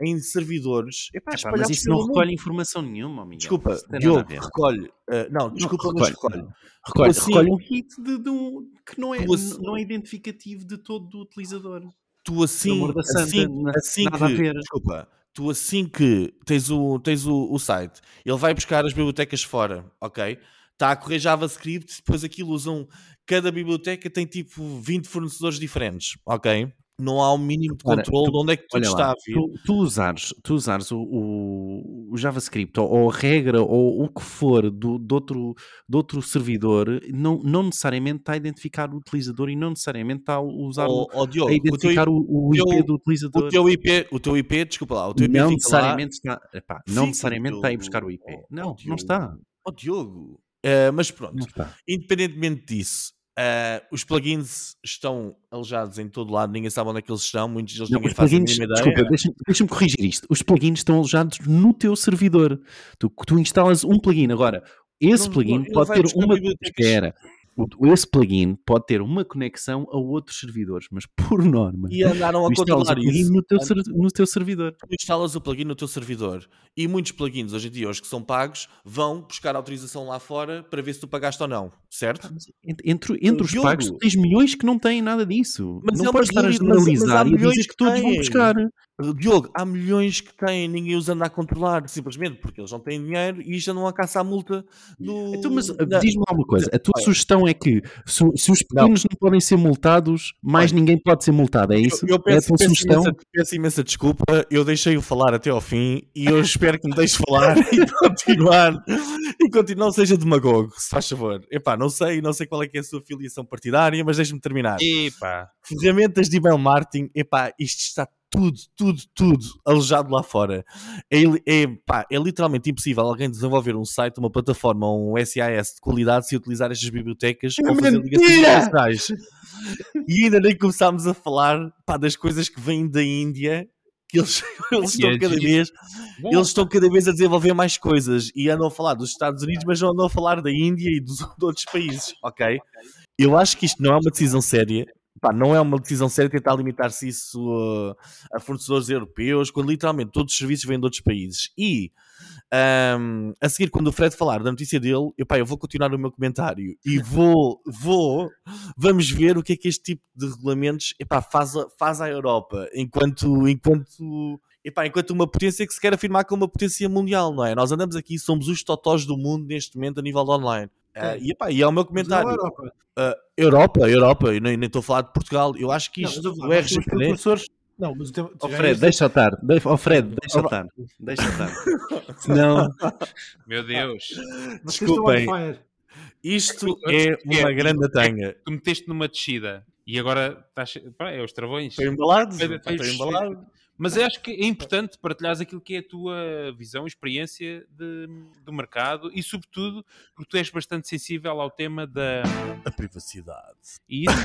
em servidores. Epá, Epá, mas isso não recolhe informação nenhuma, Miguel. Desculpa, Diogo, recolhe. ah, não, desculpa, Não, mas recolhe, recolhe. não. Recolhe, assim- recolhe um hit de, de um, que não é, assim- não é identificativo de todo o utilizador. Tu assim, amor da santa, assim, na- assim que, desculpa, tu assim que tens o, tens o, o site, ele vai buscar as bibliotecas fora, ok? Está a correr JavaScript, depois aquilo usam, cada biblioteca tem tipo 20 fornecedores diferentes, ok? Não há um mínimo de controle de onde é que tudo está lá, a vir. tu, tu usares, tu usares o, o- o JavaScript ou, ou a regra ou o que for do, de, outro, de outro servidor, não, não necessariamente está a identificar o utilizador e não necessariamente está a usar o- ó, Diogo, a o teu, identificar o, o IP teu- do utilizador. o teu IP, o teu IP, desculpa lá, o teu IP não necessariamente está, epá, não necessariamente está a ir buscar o IP. Oh, Não, oh, não está. lá. Ó Diogo. Eh, mas pronto, independentemente disso, eh, os plugins estão alojados em todo lado, ninguém sabe onde é que eles estão, muitos deles Não, ninguém faz a plugins, mínima ideia. desculpa, deixa-me corrigir isto. Os plugins estão alojados no teu servidor. Tu, tu instalas um plugin. Agora, esse Não, plugin pode ter uma. Espera. Esse plugin pode ter uma conexão a outros servidores, mas por norma, E andaram a controlar isso. no teu, no teu servidor. Tu instalas o plugin no teu servidor e muitos plugins hoje em dia, os que são pagos, vão buscar autorização lá fora para ver se tu pagaste ou não, certo? Entre, entre, entre os Diogo. pagos, tens milhões que não têm nada disso. Mas é não uma podes estar a realidade, mas- mas generalizar e dizer que que todos vão buscar. Diogo, há milhões que têm, ninguém os anda a controlar, simplesmente porque eles não têm dinheiro e isto andam a caça à multa do. Então, mas na- diz-me lá uma coisa: a tua Olha. sugestão é que se, se os pequenos não. podem ser multados, mais Olha. ninguém pode ser multado, é isso? Eu, eu é a peço, tua peço sugestão? imensa, peço imensa desculpa, eu deixei-o falar até ao fim e eu espero que me deixe falar e continuar e continuar, não seja demagogo, se faz favor. Epá, não sei, não sei qual é que é a sua filiação partidária, mas deixe-me terminar. Epá. Ferramentas de email marketing, epá, isto está tudo, tudo, tudo alojado lá fora. É, é, pá, é literalmente impossível alguém desenvolver um site, uma plataforma ou um SAS de qualidade se utilizar estas bibliotecas ou fazer ligações. E ainda nem começámos a falar pá, das coisas que vêm da Índia, que eles, eles estão é cada vez eles estão cada vez a desenvolver mais coisas e andam a falar dos Estados Unidos, mas não andam a falar da Índia e dos, de outros países, ok? Eu acho que isto não é uma decisão séria. Pá, não é uma decisão séria tentar limitar-se isso uh, a fornecedores europeus, quando literalmente todos os serviços vêm de outros países. E um, a seguir, quando o Fred falar da notícia dele, eu, pá, eu vou continuar o meu comentário e vou, vou, vamos ver o que é que este tipo de regulamentos epá, faz, a- faz à Europa enquanto, enquanto epá, enquanto uma potência que se quer afirmar como uma potência mundial, não é? Nós andamos aqui, somos os totós do mundo neste momento a nível de online. Uh, e, epá, e é o meu comentário. Europa. Uh, Europa, Europa, eu nem estou a falar de Portugal. Eu acho que Não, isto, mas eu- o RGPD, precursores- Não, mas o tema. Ó já Fred, este- deixa estar. De- Ó Fred, deixa estar. Deixa estar. Senão, Meu Deus. desculpem. isto É, é uma é, grande tanga. Tu meteste numa descida e agora estás. Pá, é os travões. Estou embalado, estou embalado. Mas eu acho que é importante partilhares aquilo que é a tua visão, experiência de- do mercado e, sobretudo, porque tu és bastante sensível ao tema da. A privacidade. E isso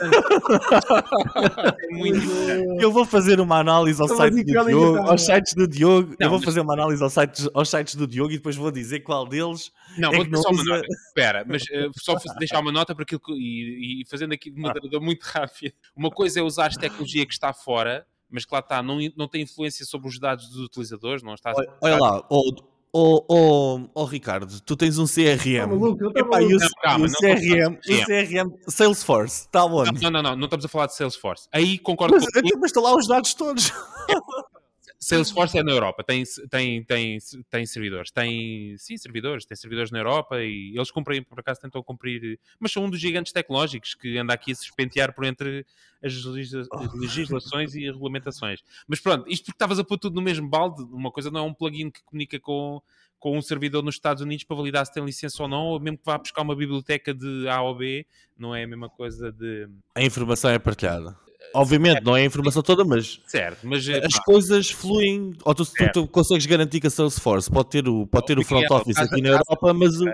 é é muito importante. Eu vou fazer uma análise ao Estava site a do Diogo, aos sites do Diogo. Não, eu vou mas- fazer uma análise aos sites, aos sites do Diogo e depois vou dizer qual deles Não, É vou não só uma usa- nota. Espera, mas eh, só deixar uma nota para aquilo que, e, e fazendo aqui Ah. de moderador muito rápido. Uma coisa é usar a tecnologia que está fora, mas que lá está, não, não tem influência sobre os dados dos utilizadores, não está Olha, olha lá, ô oh, oh, oh, Ricardo, tu tens um CRM. Tá maluco, ele Epá, e o. Não, calma, e o não CRM, o CRM Salesforce, está onde? Não, não, não, não estamos a falar de Salesforce. Aí concordo Mas, contigo. então, mas estão lá os dados todos. Salesforce é na Europa, tem, tem, tem, tem servidores, tem, sim, servidores, tem servidores na Europa e eles cumprem, por acaso tentam cumprir, mas são um dos gigantes tecnológicos que anda aqui a se espentear por entre as legisla- as legislações e regulamentações. Mas pronto, isto porque estavas a pôr tudo no mesmo balde, uma coisa não é um plugin que comunica com, com um servidor nos Estados Unidos para validar se tem licença ou não, ou mesmo que vá buscar uma biblioteca de A ou B, não é a mesma coisa de... A informação é partilhada. Obviamente, não é a informação toda, mas Certo, mas... eh, as pá, coisas fluem. Ou tu, tu- Certo. tu consegues garantir que a Salesforce pode ter o, pode ter o front Miguel, office aqui na Europa, mas o-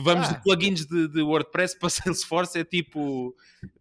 Vamos Ah. de plugins de, de WordPress para Salesforce, é tipo...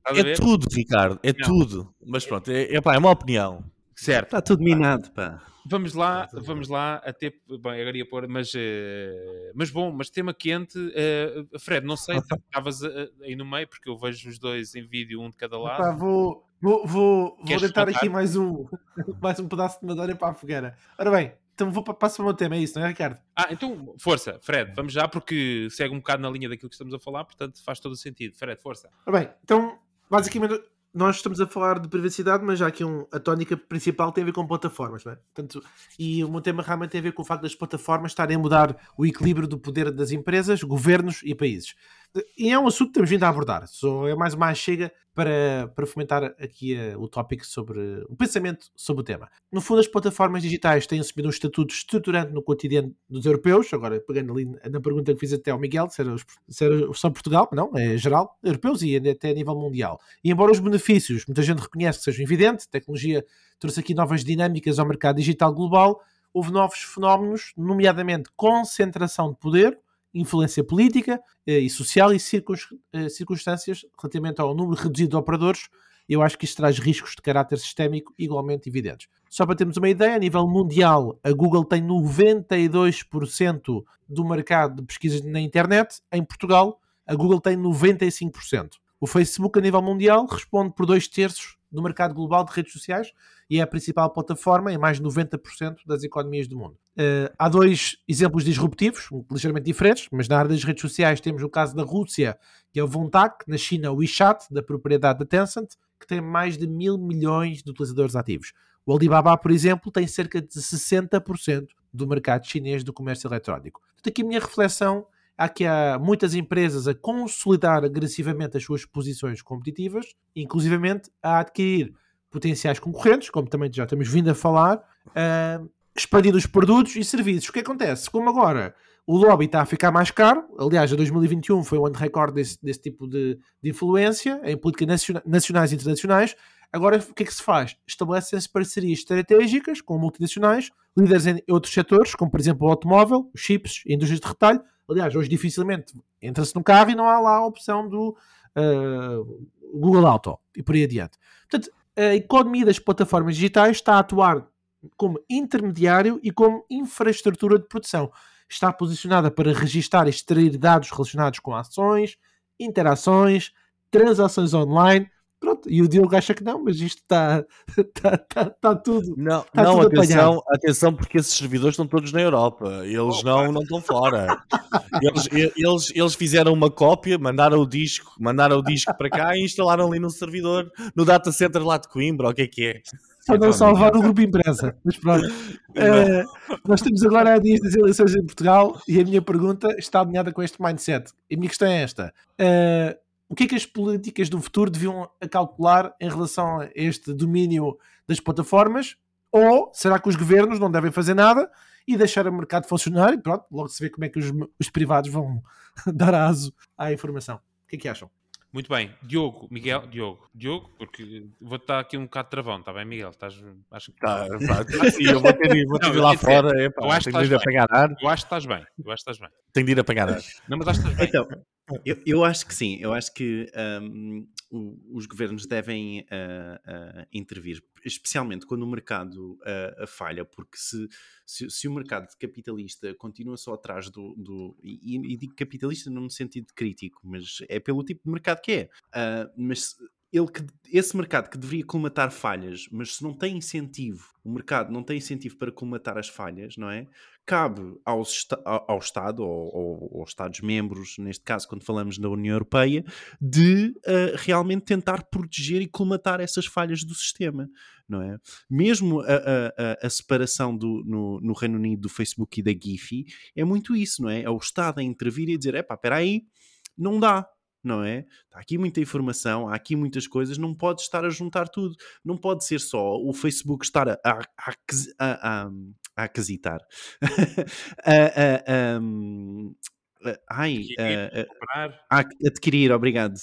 é tudo, Ricardo, é Não. tudo. Mas pronto, é, é, pá, é uma opinião. Certo. está tudo minado, pá. Vamos lá, vamos lá até. Bem, agora ia pôr, mas, eh, mas bom, mas tema quente. eh, Fred, não sei se estavas eh, aí no meio, porque eu vejo os dois em vídeo, um de cada lado. Pá, vou, vou, vou, vou deitar aqui mais um, mais um pedaço de madeira para a fogueira. Ora bem, então vou passo para o meu tema, é isso, não é, Ricardo? Ah, então, força, Fred, vamos já, porque segue um bocado na linha daquilo que estamos a falar, portanto faz todo o sentido. Fred, força. Ora bem, então, basicamente, nós estamos a falar de privacidade, mas já aqui um, a tónica principal tem a ver com plataformas, não é? Portanto, e o meu tema realmente tem a ver com o facto das plataformas estarem a mudar o equilíbrio do poder das empresas, governos e países. E é um assunto que temos vindo a abordar. Só é mais uma chega para, para fomentar aqui eh, o tópico sobre o pensamento sobre o tema. No fundo, as plataformas digitais têm assumido um estatuto estruturante no cotidiano dos europeus. Agora, pegando ali na pergunta que fiz até ao Miguel, se era, se era só Portugal, não, é geral, europeus e até a nível mundial. E embora os benefícios, muita gente reconhece que sejam evidentes, a tecnologia trouxe aqui novas dinâmicas ao mercado digital global, houve novos fenómenos, nomeadamente concentração de poder, influência política eh, e social e eh, circunstâncias relativamente ao número reduzido de operadores. Eu acho que isto traz riscos de caráter sistémico igualmente evidentes. Só para termos uma ideia, a nível mundial, a Google tem 92% do mercado de pesquisas na internet. Em Portugal, a Google tem 95%. O Facebook, a nível mundial, responde por dois terços do mercado global de redes sociais e é a principal plataforma em mais de 90% das economias do mundo. Eh, há dois exemplos disruptivos, ligeiramente diferentes, mas na área das redes sociais temos o caso da Rússia, que é o Vontac, na China o WeChat, da propriedade da Tencent, que tem mais de mil milhões de utilizadores ativos. O Alibaba, por exemplo, tem cerca de 60% do mercado chinês do comércio eletrónico. Portanto, aqui a minha reflexão há que há muitas empresas a consolidar agressivamente as suas posições competitivas, inclusivamente a adquirir potenciais concorrentes, como também já temos vindo a falar, ah, expandir os produtos e serviços. O que acontece? Como agora o lobby está a ficar mais caro, aliás, a 2021 foi o ano recorde desse, desse tipo de, de influência em políticas naciona- nacionais e internacionais. Agora, o que é que se faz? Estabelecem-se parcerias estratégicas com multinacionais, líderes em outros setores, como por exemplo o automóvel, chips, indústrias de retalho. Aliás, hoje dificilmente entra-se no carro e não há lá a opção do ah, Google Auto e por aí adiante. Portanto, a economia das plataformas digitais está a atuar como intermediário e como infraestrutura de produção. Está posicionada para registar e extrair dados relacionados com ações, interações, transações online Pronto, e o Diogo acha que não, mas isto está tá, tá, tá tudo. Não, Tá não tudo atenção, atenção, porque esses servidores estão todos na Europa. Eles não, não estão fora. Eles, eles, eles fizeram uma cópia, mandaram o disco, mandaram o disco para cá e instalaram ali no servidor, no data center lá de Coimbra, o que é que é? Só não salvar o grupo empresa. Mas pronto. Eh, nós temos agora a dias das eleições em Portugal e a minha pergunta está alinhada com este mindset. E a minha questão é esta: Eh, o que é que as políticas do futuro deviam calcular em relação a este domínio das plataformas? Ou será que os governos não devem fazer nada e deixar o mercado funcionar e pronto, logo se vê como é que os, os privados vão dar aso à informação? O que é que acham? Muito bem. Diogo, Miguel, Diogo, Diogo, porque vou estar aqui um bocado travão, está bem, Miguel? Estás, acho que Tá, pá, sim, eu vou ter de ir, vou ter Não, de ir lá fora. epá, eu acho que tenho de ir estás apanhar ar. Eu acho que estás bem. Eu acho que estás bem. Tenho de ir apanhar ar. Não, mas acho que estás bem. Então, eu, eu acho que sim, eu acho que o- os governos devem ah, ah, intervir, especialmente quando o mercado ah, falha, porque se, se, se o mercado capitalista continua só atrás do. do e, e digo capitalista não no sentido crítico, mas é pelo tipo de mercado que é. Mas ele que, esse mercado que deveria colmatar falhas, mas se não tem incentivo, o mercado não tem incentivo para colmatar as falhas, não é? Cabe aos, ao, Estado, ou, aos Estados-membros, neste caso, quando falamos da União Europeia, de ah, realmente tentar proteger e colmatar essas falhas do sistema, não é? Mesmo a, a- a- separação do, no, no Reino Unido do Facebook e da Giphy é muito isso, não é? É o Estado a intervir e dizer: epá, espera aí, não dá. Não é? Está aqui muita informação, há aqui muitas coisas, não pode estar a juntar tudo. Não pode ser só o Facebook estar a, a, a, a, a, aquisitar. a, a, a- ai, Adquirir, a adquirir, obrigado,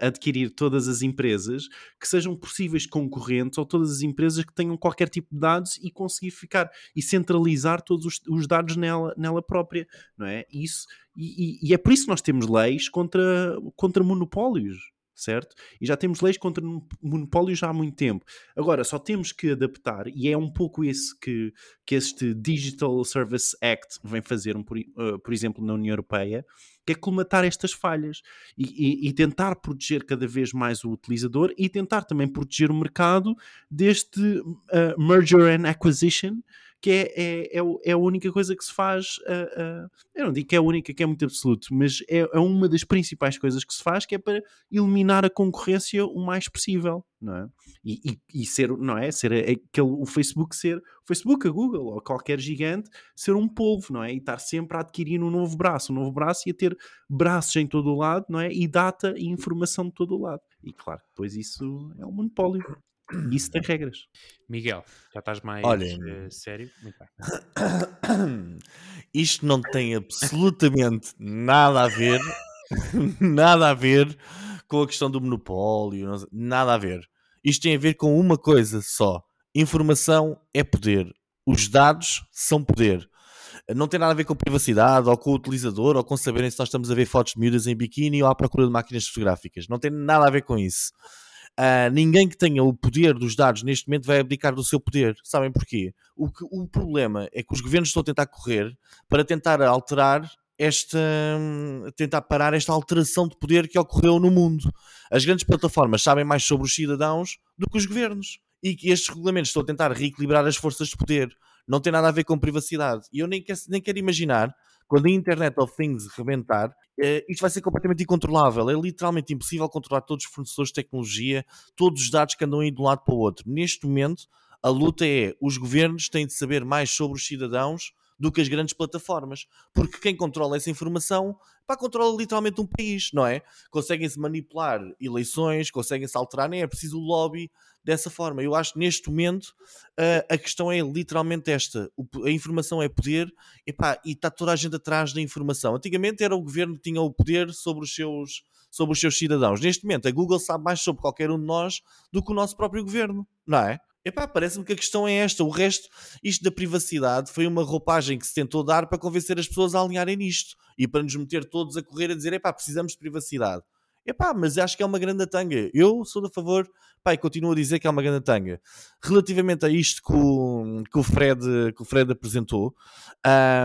adquirir todas as empresas que sejam possíveis concorrentes ou todas as empresas que tenham qualquer tipo de dados e conseguir ficar e centralizar todos os, os dados nela, nela própria, não é? Isso, e, e- e é por isso que nós temos leis contra, contra monopólios, certo? E já temos leis contra mon- monopólios já há muito tempo. Agora, só temos que adaptar, e é um pouco esse que, que este Digital Service Act vem fazer, por, uh, por exemplo, na União Europeia, que é colmatar estas falhas e, e- e tentar proteger cada vez mais o utilizador e tentar também proteger o mercado deste uh, merger and acquisition, que é, é, é, é a única coisa que se faz. uh, uh, eu não digo que é a única, que é muito absoluto, mas é, é uma das principais coisas que se faz, que é para eliminar a concorrência o mais possível, não é? E, e- e ser, não é? Ser aquele, o Facebook ser, o Facebook, a Google ou qualquer gigante, ser um polvo, não é? E estar sempre a adquirir um novo braço, um novo braço e a ter braços em todo o lado, não é? E data e informação de todo o lado. E claro, depois isso é um monopólio. Isso tem regras. Miguel, já estás mais Olha, eh, sério? Muito bem. Isto não tem absolutamente nada a ver, nada a ver com a questão do monopólio, nada a ver. Isto tem a ver com uma coisa só: informação é poder, os dados são poder. Não tem nada a ver com privacidade, ou com o utilizador, ou com saberem se nós estamos a ver fotos de miúdas em biquíni ou à procura de máquinas fotográficas. Não tem nada a ver com isso. Ah, ninguém que tenha o poder dos dados neste momento vai abdicar do seu poder. Sabem porquê? O, que, o problema é que os governos estão a tentar correr para tentar alterar esta tentar parar esta alteração de poder que ocorreu no mundo. As grandes plataformas sabem mais sobre os cidadãos do que os governos. E que estes regulamentos estão a tentar reequilibrar as forças de poder. Não tem nada a ver com privacidade. E eu nem quero, nem quero imaginar quando a Internet of Things rebentar, eh, isto vai ser completamente incontrolável. É literalmente impossível controlar todos os fornecedores de tecnologia, todos os dados que andam aí de um lado para o outro. Neste momento, a luta é os governos têm de saber mais sobre os cidadãos do que as grandes plataformas, porque quem controla essa informação pá, controla literalmente um país, não é? Conseguem-se manipular eleições, conseguem-se alterar, nem é preciso o lobby dessa forma. Eu acho que neste momento uh, a questão é literalmente esta: a informação é poder e está toda a gente atrás da informação. Antigamente era o governo que tinha o poder sobre os seus, sobre os seus cidadãos. Neste momento, a Google sabe mais sobre qualquer um de nós do que o nosso próprio governo, não é? Epá, parece-me que a questão é esta. O resto, isto da privacidade, foi uma roupagem que se tentou dar para convencer as pessoas a alinharem nisto e para nos meter todos a correr a dizer: epá, precisamos de privacidade. Epá, mas acho que é uma grande tanga. Eu sou a favor, pá, e continuo a dizer que é uma grande tanga. Relativamente a isto que o, que o, Fred, que o Fred apresentou,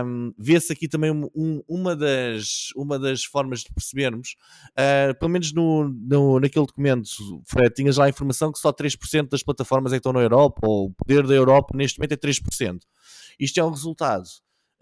um, vê-se aqui também um, uma, das, uma das formas de percebermos, uh, pelo menos no, no, naquele documento, Fred, tinhas lá a informação que só 3% das plataformas é que estão na Europa, ou o poder da Europa neste momento é 3%. Isto é um resultado,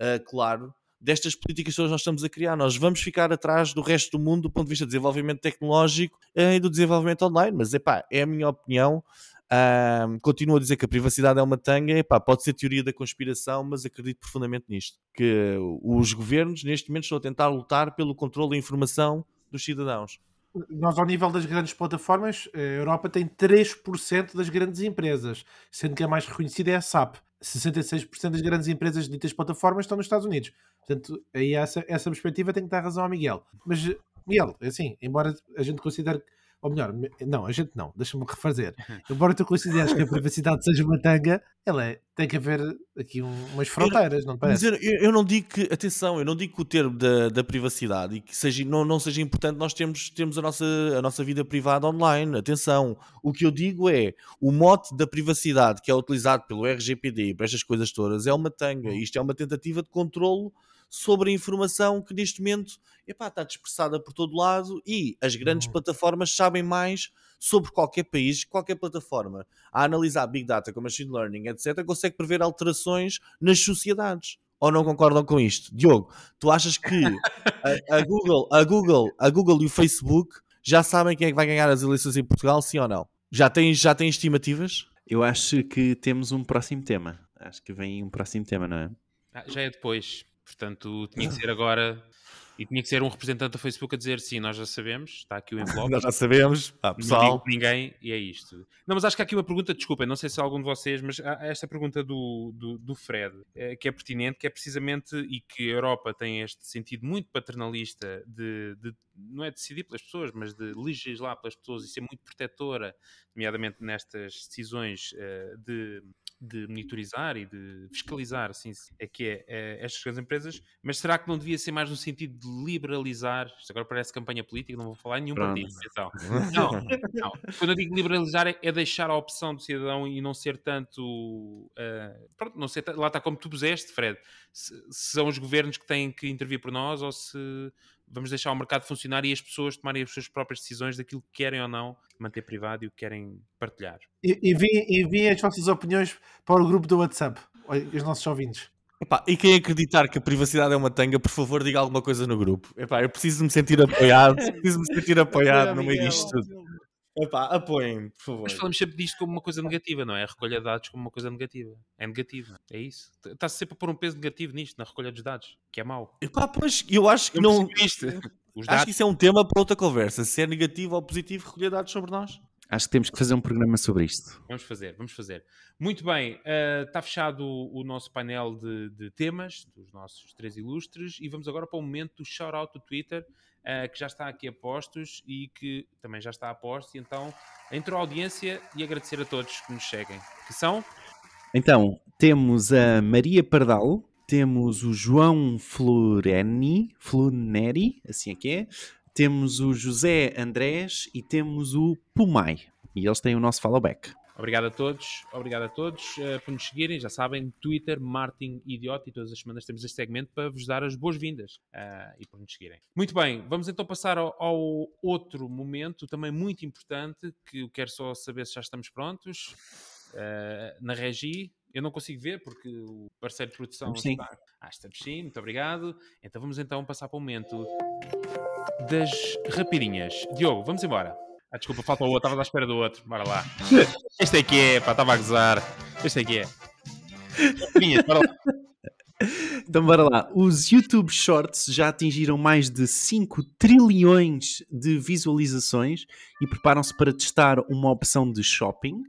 uh, claro, destas políticas que nós estamos a criar. Nós vamos ficar atrás do resto do mundo do ponto de vista do desenvolvimento tecnológico uh, e do desenvolvimento online, mas epá, é a minha opinião. Uh, continuo a dizer que a privacidade é uma tanga, epá, pode ser teoria da conspiração, mas acredito profundamente nisto. Que os governos, neste momento, estão a tentar lutar pelo controle da informação dos cidadãos. Nós, ao nível das grandes plataformas, a Europa tem 3% das grandes empresas, sendo que a mais reconhecida é a SAP. 66% das grandes empresas ditas plataformas estão nos Estados Unidos. Portanto, aí essa, essa perspectiva tem que dar razão ao Miguel. Mas, Miguel, é assim, embora a gente considere ou melhor, não, a gente não, deixa-me refazer. Embora tu consideres que a privacidade seja uma tanga, ela é, tem que haver aqui um, umas fronteiras, não parece? Mas eu, eu, não digo que, atenção, eu não digo que o termo da, da privacidade e que seja, não, não seja importante nós temos, temos a, nossa, a nossa vida privada online. Atenção, o que eu digo é o mote da privacidade que é utilizado pelo RGPD para estas coisas todas é uma tanga. Hum. Isto é uma tentativa de controlo sobre a informação que neste momento epá, está dispersada por todo lado e as grandes uhum. plataformas sabem mais sobre qualquer país, qualquer plataforma. A analisar Big Data com Machine Learning, etc., consegue prever alterações nas sociedades. Ou não concordam com isto? Diogo, tu achas que a, a Google, a, Google, a Google e o Facebook já sabem quem é que vai ganhar as eleições em Portugal, sim ou não? Já tens, já tens estimativas? Eu acho que temos um próximo tema. Acho que vem um próximo tema, não é? Ah, já é depois. Portanto, tinha que ser agora e tinha que ser um representante da Facebook a dizer sim, nós já sabemos, está aqui o envelope. nós já sabemos, ah, pessoal. ninguém e é isto. Não, mas acho que há aqui uma pergunta, desculpem, não sei se algum de vocês, mas há esta pergunta do, do, do Fred, é, que é pertinente, que é precisamente, e que a Europa tem este sentido muito paternalista de, de não é decidir pelas pessoas, mas de legislar pelas pessoas e ser muito protetora, nomeadamente nestas decisões uh, de de monitorizar e de fiscalizar, assim é que é, é, estas grandes empresas, mas será que não devia ser mais no sentido de liberalizar? Isto agora parece campanha política, não vou falar em nenhum Pronto. partido. Então, não, não, quando eu digo liberalizar é, é, deixar a opção do cidadão e não ser tanto. Uh, pronto, não ser, lá está como tu puseste, Fred. Se, se são os governos que têm que intervir por nós ou se vamos deixar o mercado funcionar e as pessoas tomarem as suas próprias decisões daquilo que querem ou não manter privado e o que querem partilhar. Enviem, enviem as vossas opiniões para o grupo do WhatsApp, os nossos ouvintes. Epá, e quem acreditar que a privacidade é uma tanga, por favor, diga alguma coisa no grupo. Epá, eu preciso me sentir apoiado, preciso me sentir apoiado no meio disto tudo. Epá, apoiem, por favor. Mas falamos sempre disto como uma coisa negativa, não é? A recolha de dados como uma coisa negativa. É negativo, é isso. Está-se sempre a pôr um peso negativo nisto, na recolha dos dados, que é mau. Epá, pois, eu acho que eu não... Isto. Dados... Acho que isso é um tema para outra conversa. Se é negativo ou positivo recolher dados sobre nós. Acho que temos que fazer um programa sobre isto. Vamos fazer, vamos fazer. Muito bem, uh, está fechado o, o nosso painel de, de, temas dos nossos três ilustres e vamos agora para o momento do shout-out do Twitter uh, que já está aqui a postos e que também já está a postos. Então, entre a audiência e agradecer a todos que nos seguem. Que são? Então, temos a Maria Pardal, temos o João Floreni, Fluneri, assim é que é, temos o José Andrés e temos o Pumai. E eles têm o nosso followback. Obrigado a todos, obrigado a todos uh, por nos seguirem. Já sabem, Twitter, Martin Idiota, e todas as semanas temos este segmento para vos dar as boas-vindas uh, e por nos seguirem. Muito bem, vamos então passar ao, ao, outro momento, também muito importante, que eu quero só saber se já estamos prontos. Uh, na Regi, eu não consigo ver porque o parceiro de produção sim. está. Ah, estamos sim, muito obrigado. Então vamos então passar para o momento das rapidinhas. Diogo, vamos embora. Ah, desculpa, falta o outro, estava à espera do outro. Bora lá. Este aqui é, pá, estava a gozar. Este aqui é. Vinhas, bora lá. Então bora lá. Os YouTube Shorts já atingiram mais de 5 trilhões de visualizações e preparam-se para testar uma opção de shopping.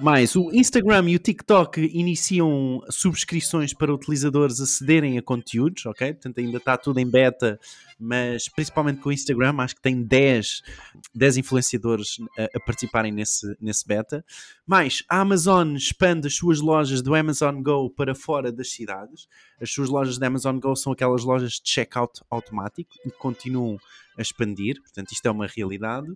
Mais, o Instagram e o TikTok iniciam subscrições para utilizadores acederem a conteúdos, ok? Portanto, ainda está tudo em beta, mas principalmente com o Instagram, acho que tem 10, 10 influenciadores a, a participarem nesse, nesse beta. Mas a Amazon expande as suas lojas do Amazon Go para fora das cidades. As suas lojas da Amazon Go são aquelas lojas de checkout automático e continuam a expandir, portanto, isto é uma realidade.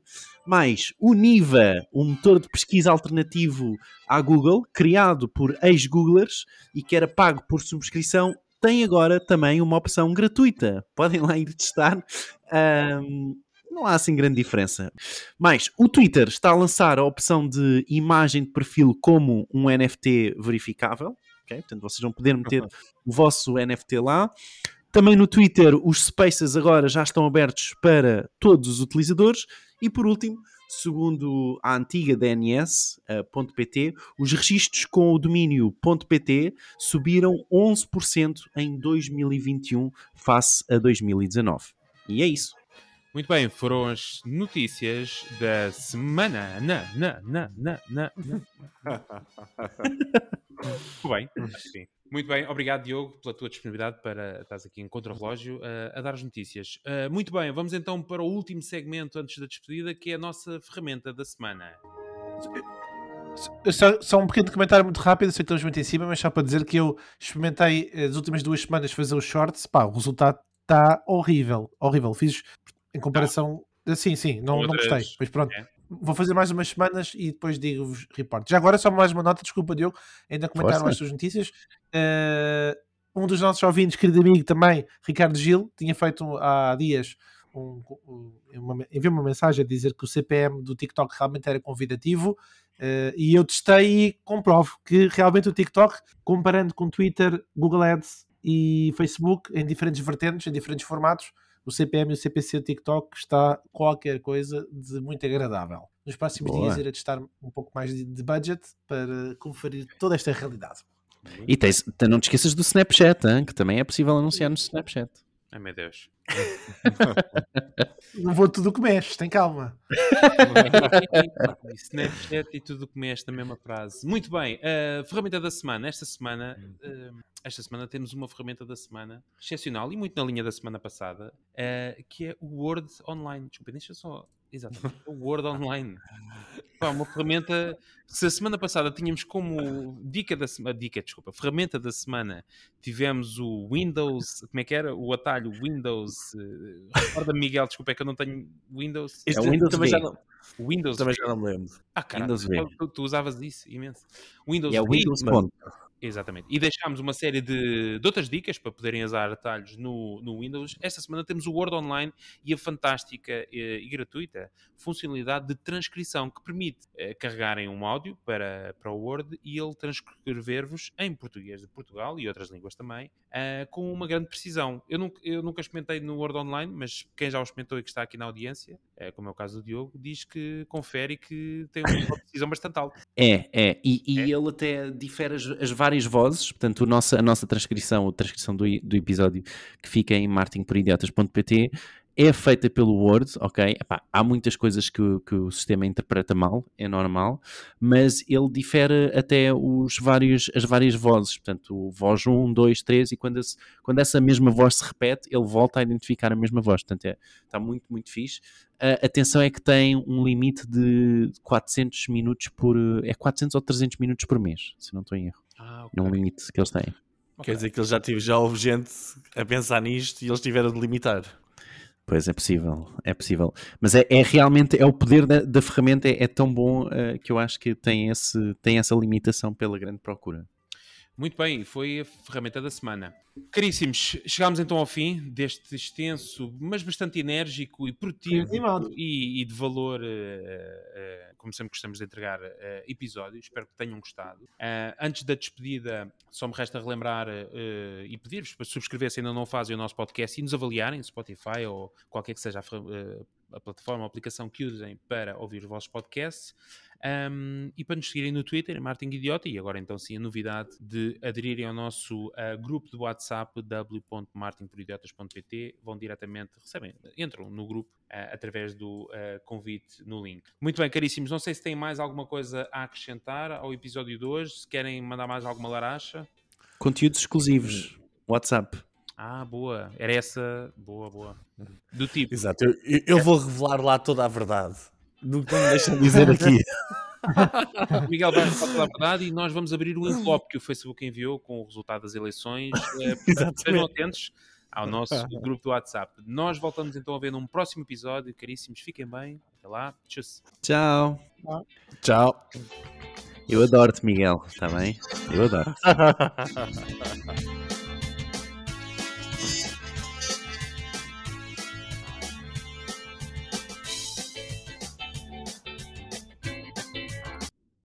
Mais o Niva, um motor de pesquisa alternativo à Google, criado por ex-Googlers e que era pago por subscrição, tem agora também uma opção gratuita. Podem lá ir testar. Um, não há assim grande diferença. Mas o Twitter está a lançar a opção de imagem de perfil como um NFT verificável. Okay? Portanto, vocês vão poder meter o vosso NFT lá. Também no Twitter, os Spaces agora já estão abertos para todos os utilizadores. E por último, segundo a antiga DNS.pt, uh, os registros com o domínio .pt subiram 11% em 2021 face a 2019. E é isso. Muito bem, foram as notícias da semana. Na, na, na, na, na, Muito bem, sim. Muito bem, obrigado Diogo pela tua disponibilidade para estás aqui em contra-relógio uh, a dar as notícias. Uh, muito bem, vamos então para o último segmento antes da despedida, que é a nossa ferramenta da semana. Só, só, um pequeno comentário muito rápido, sei que estamos muito em cima, mas só para dizer que eu experimentei eh, as últimas duas semanas fazer os shorts, pá, o resultado está horrível, horrível. Fiz em comparação, ah. sim, sim, não, não gostei, mas pronto. É vou fazer mais umas semanas e depois digo-vos report. Já agora, só mais uma nota, desculpa, Diogo, ainda comentaram Força. as suas notícias. Uh, um dos nossos ouvintes, querido amigo também, Ricardo Gil, tinha feito há dias um, um, uma, enviou uma mensagem a dizer que o CPM do TikTok realmente era convidativo uh, e eu testei e comprovo que realmente o TikTok, comparando com Twitter, Google Ads e Facebook, em diferentes vertentes, em diferentes formatos, o CPM e o CPC do TikTok está qualquer coisa de muito agradável. Nos próximos Boa. dias irei testar um pouco mais de, de budget para conferir toda esta realidade. E tens, não te esqueças do Snapchat, hein, que também é possível anunciar no Snapchat. Ai meu Deus. não vou tudo o que mexe, tem calma. Snapchat e tudo o que mexe na mesma frase. Muito bem, uh, ferramenta da semana. Esta semana, uh, esta semana temos uma ferramenta da semana excepcional e muito na linha da semana passada, uh, que é o Word Online. Desculpa, deixa só Exatamente. O Word Online. Pá, uma ferramenta. Se a semana passada tínhamos como dica da semana. Dica, desculpa. Ferramenta da semana. Tivemos o Windows. Como é que era? O atalho Windows. Uh, Recorda-me, Miguel, desculpa, é que eu não tenho Windows. Este é o Windows também já não, Windows também já não me lembro. Ah, caramba. Tu, tu, usavas isso imenso. Windows. E é Windows. Exatamente. E deixámos uma série de, de, outras dicas para poderem usar atalhos no, no Windows. Esta semana temos o Word Online e a fantástica e, eh, e gratuita funcionalidade de transcrição que permite eh, carregarem um áudio para, para o Word e ele transcrever-vos em português de Portugal e outras línguas também, uh, com uma grande precisão. Eu nunca, eu nunca experimentei no Word Online, mas quem já o experimentou e que está aqui na audiência, uh, como é o caso do Diogo, diz que confere e que tem uma precisão bastante alta. É, é. E, e é. ele até difere as, as várias várias vozes, portanto, o nosso, a nossa transcrição, a transcrição do, do episódio que fica em marketingporidiotas.pt é feita pelo Word, ok? Epá, há muitas coisas que, que, o sistema interpreta mal, é normal, mas ele difere até os vários, as várias vozes, portanto, voz 1, 2, 3, e quando, esse, quando essa mesma voz se repete, ele volta a identificar a mesma voz, portanto, é, está muito, muito fixe. A atenção é que tem um limite de 400 minutos por, é 400 ou 300 minutos por mês, se não estou em erro. Ah, okay. É um limite que eles têm. Okay. Quer dizer que eles já, tive, já houve gente a pensar nisto e eles tiveram de limitar. Pois é possível, é possível. Mas é, é realmente, é o poder da, da ferramenta é, é tão bom uh, que eu acho que tem, esse, tem essa limitação pela grande procura. Muito bem, foi a ferramenta da semana. Caríssimos, chegámos então ao fim deste extenso, mas bastante enérgico e produtivo e, e, de valor, uh, uh, como sempre gostamos de entregar uh, episódios. Espero que tenham gostado. antes da despedida, só me resta relembrar e pedir-vos para subscrever se ainda não fazem o nosso podcast e nos avaliarem, Spotify ou qualquer que seja a, a plataforma ou aplicação que usem para ouvir os vossos podcasts. Um, e para nos seguirem no Twitter, Martin Idiota, e agora então sim a novidade de aderirem ao nosso uh, grupo de WhatsApp w.martinporidiotas.pt, vão diretamente, recebem, entram no grupo uh, através do uh, convite no link. Muito bem, caríssimos, não sei se têm mais alguma coisa a acrescentar ao episódio de hoje, se querem mandar mais alguma laracha. Conteúdos exclusivos, WhatsApp. Ah, boa. Era essa. Boa, boa. Do tipo. Exato, eu, eu- eu vou revelar lá toda a verdade. Do que não me deixam dizer aqui. O Miguel vai falar a verdade e nós vamos abrir o envelope que o Facebook enviou com o resultado das eleições. Eh, Estejam atentos ao nosso grupo do WhatsApp. Nós voltamos então a ver num próximo episódio. Caríssimos, fiquem bem. Até lá. Tchau. Tchau. Tchau. Eu adoro-te, Miguel. Está bem? Eu adoro.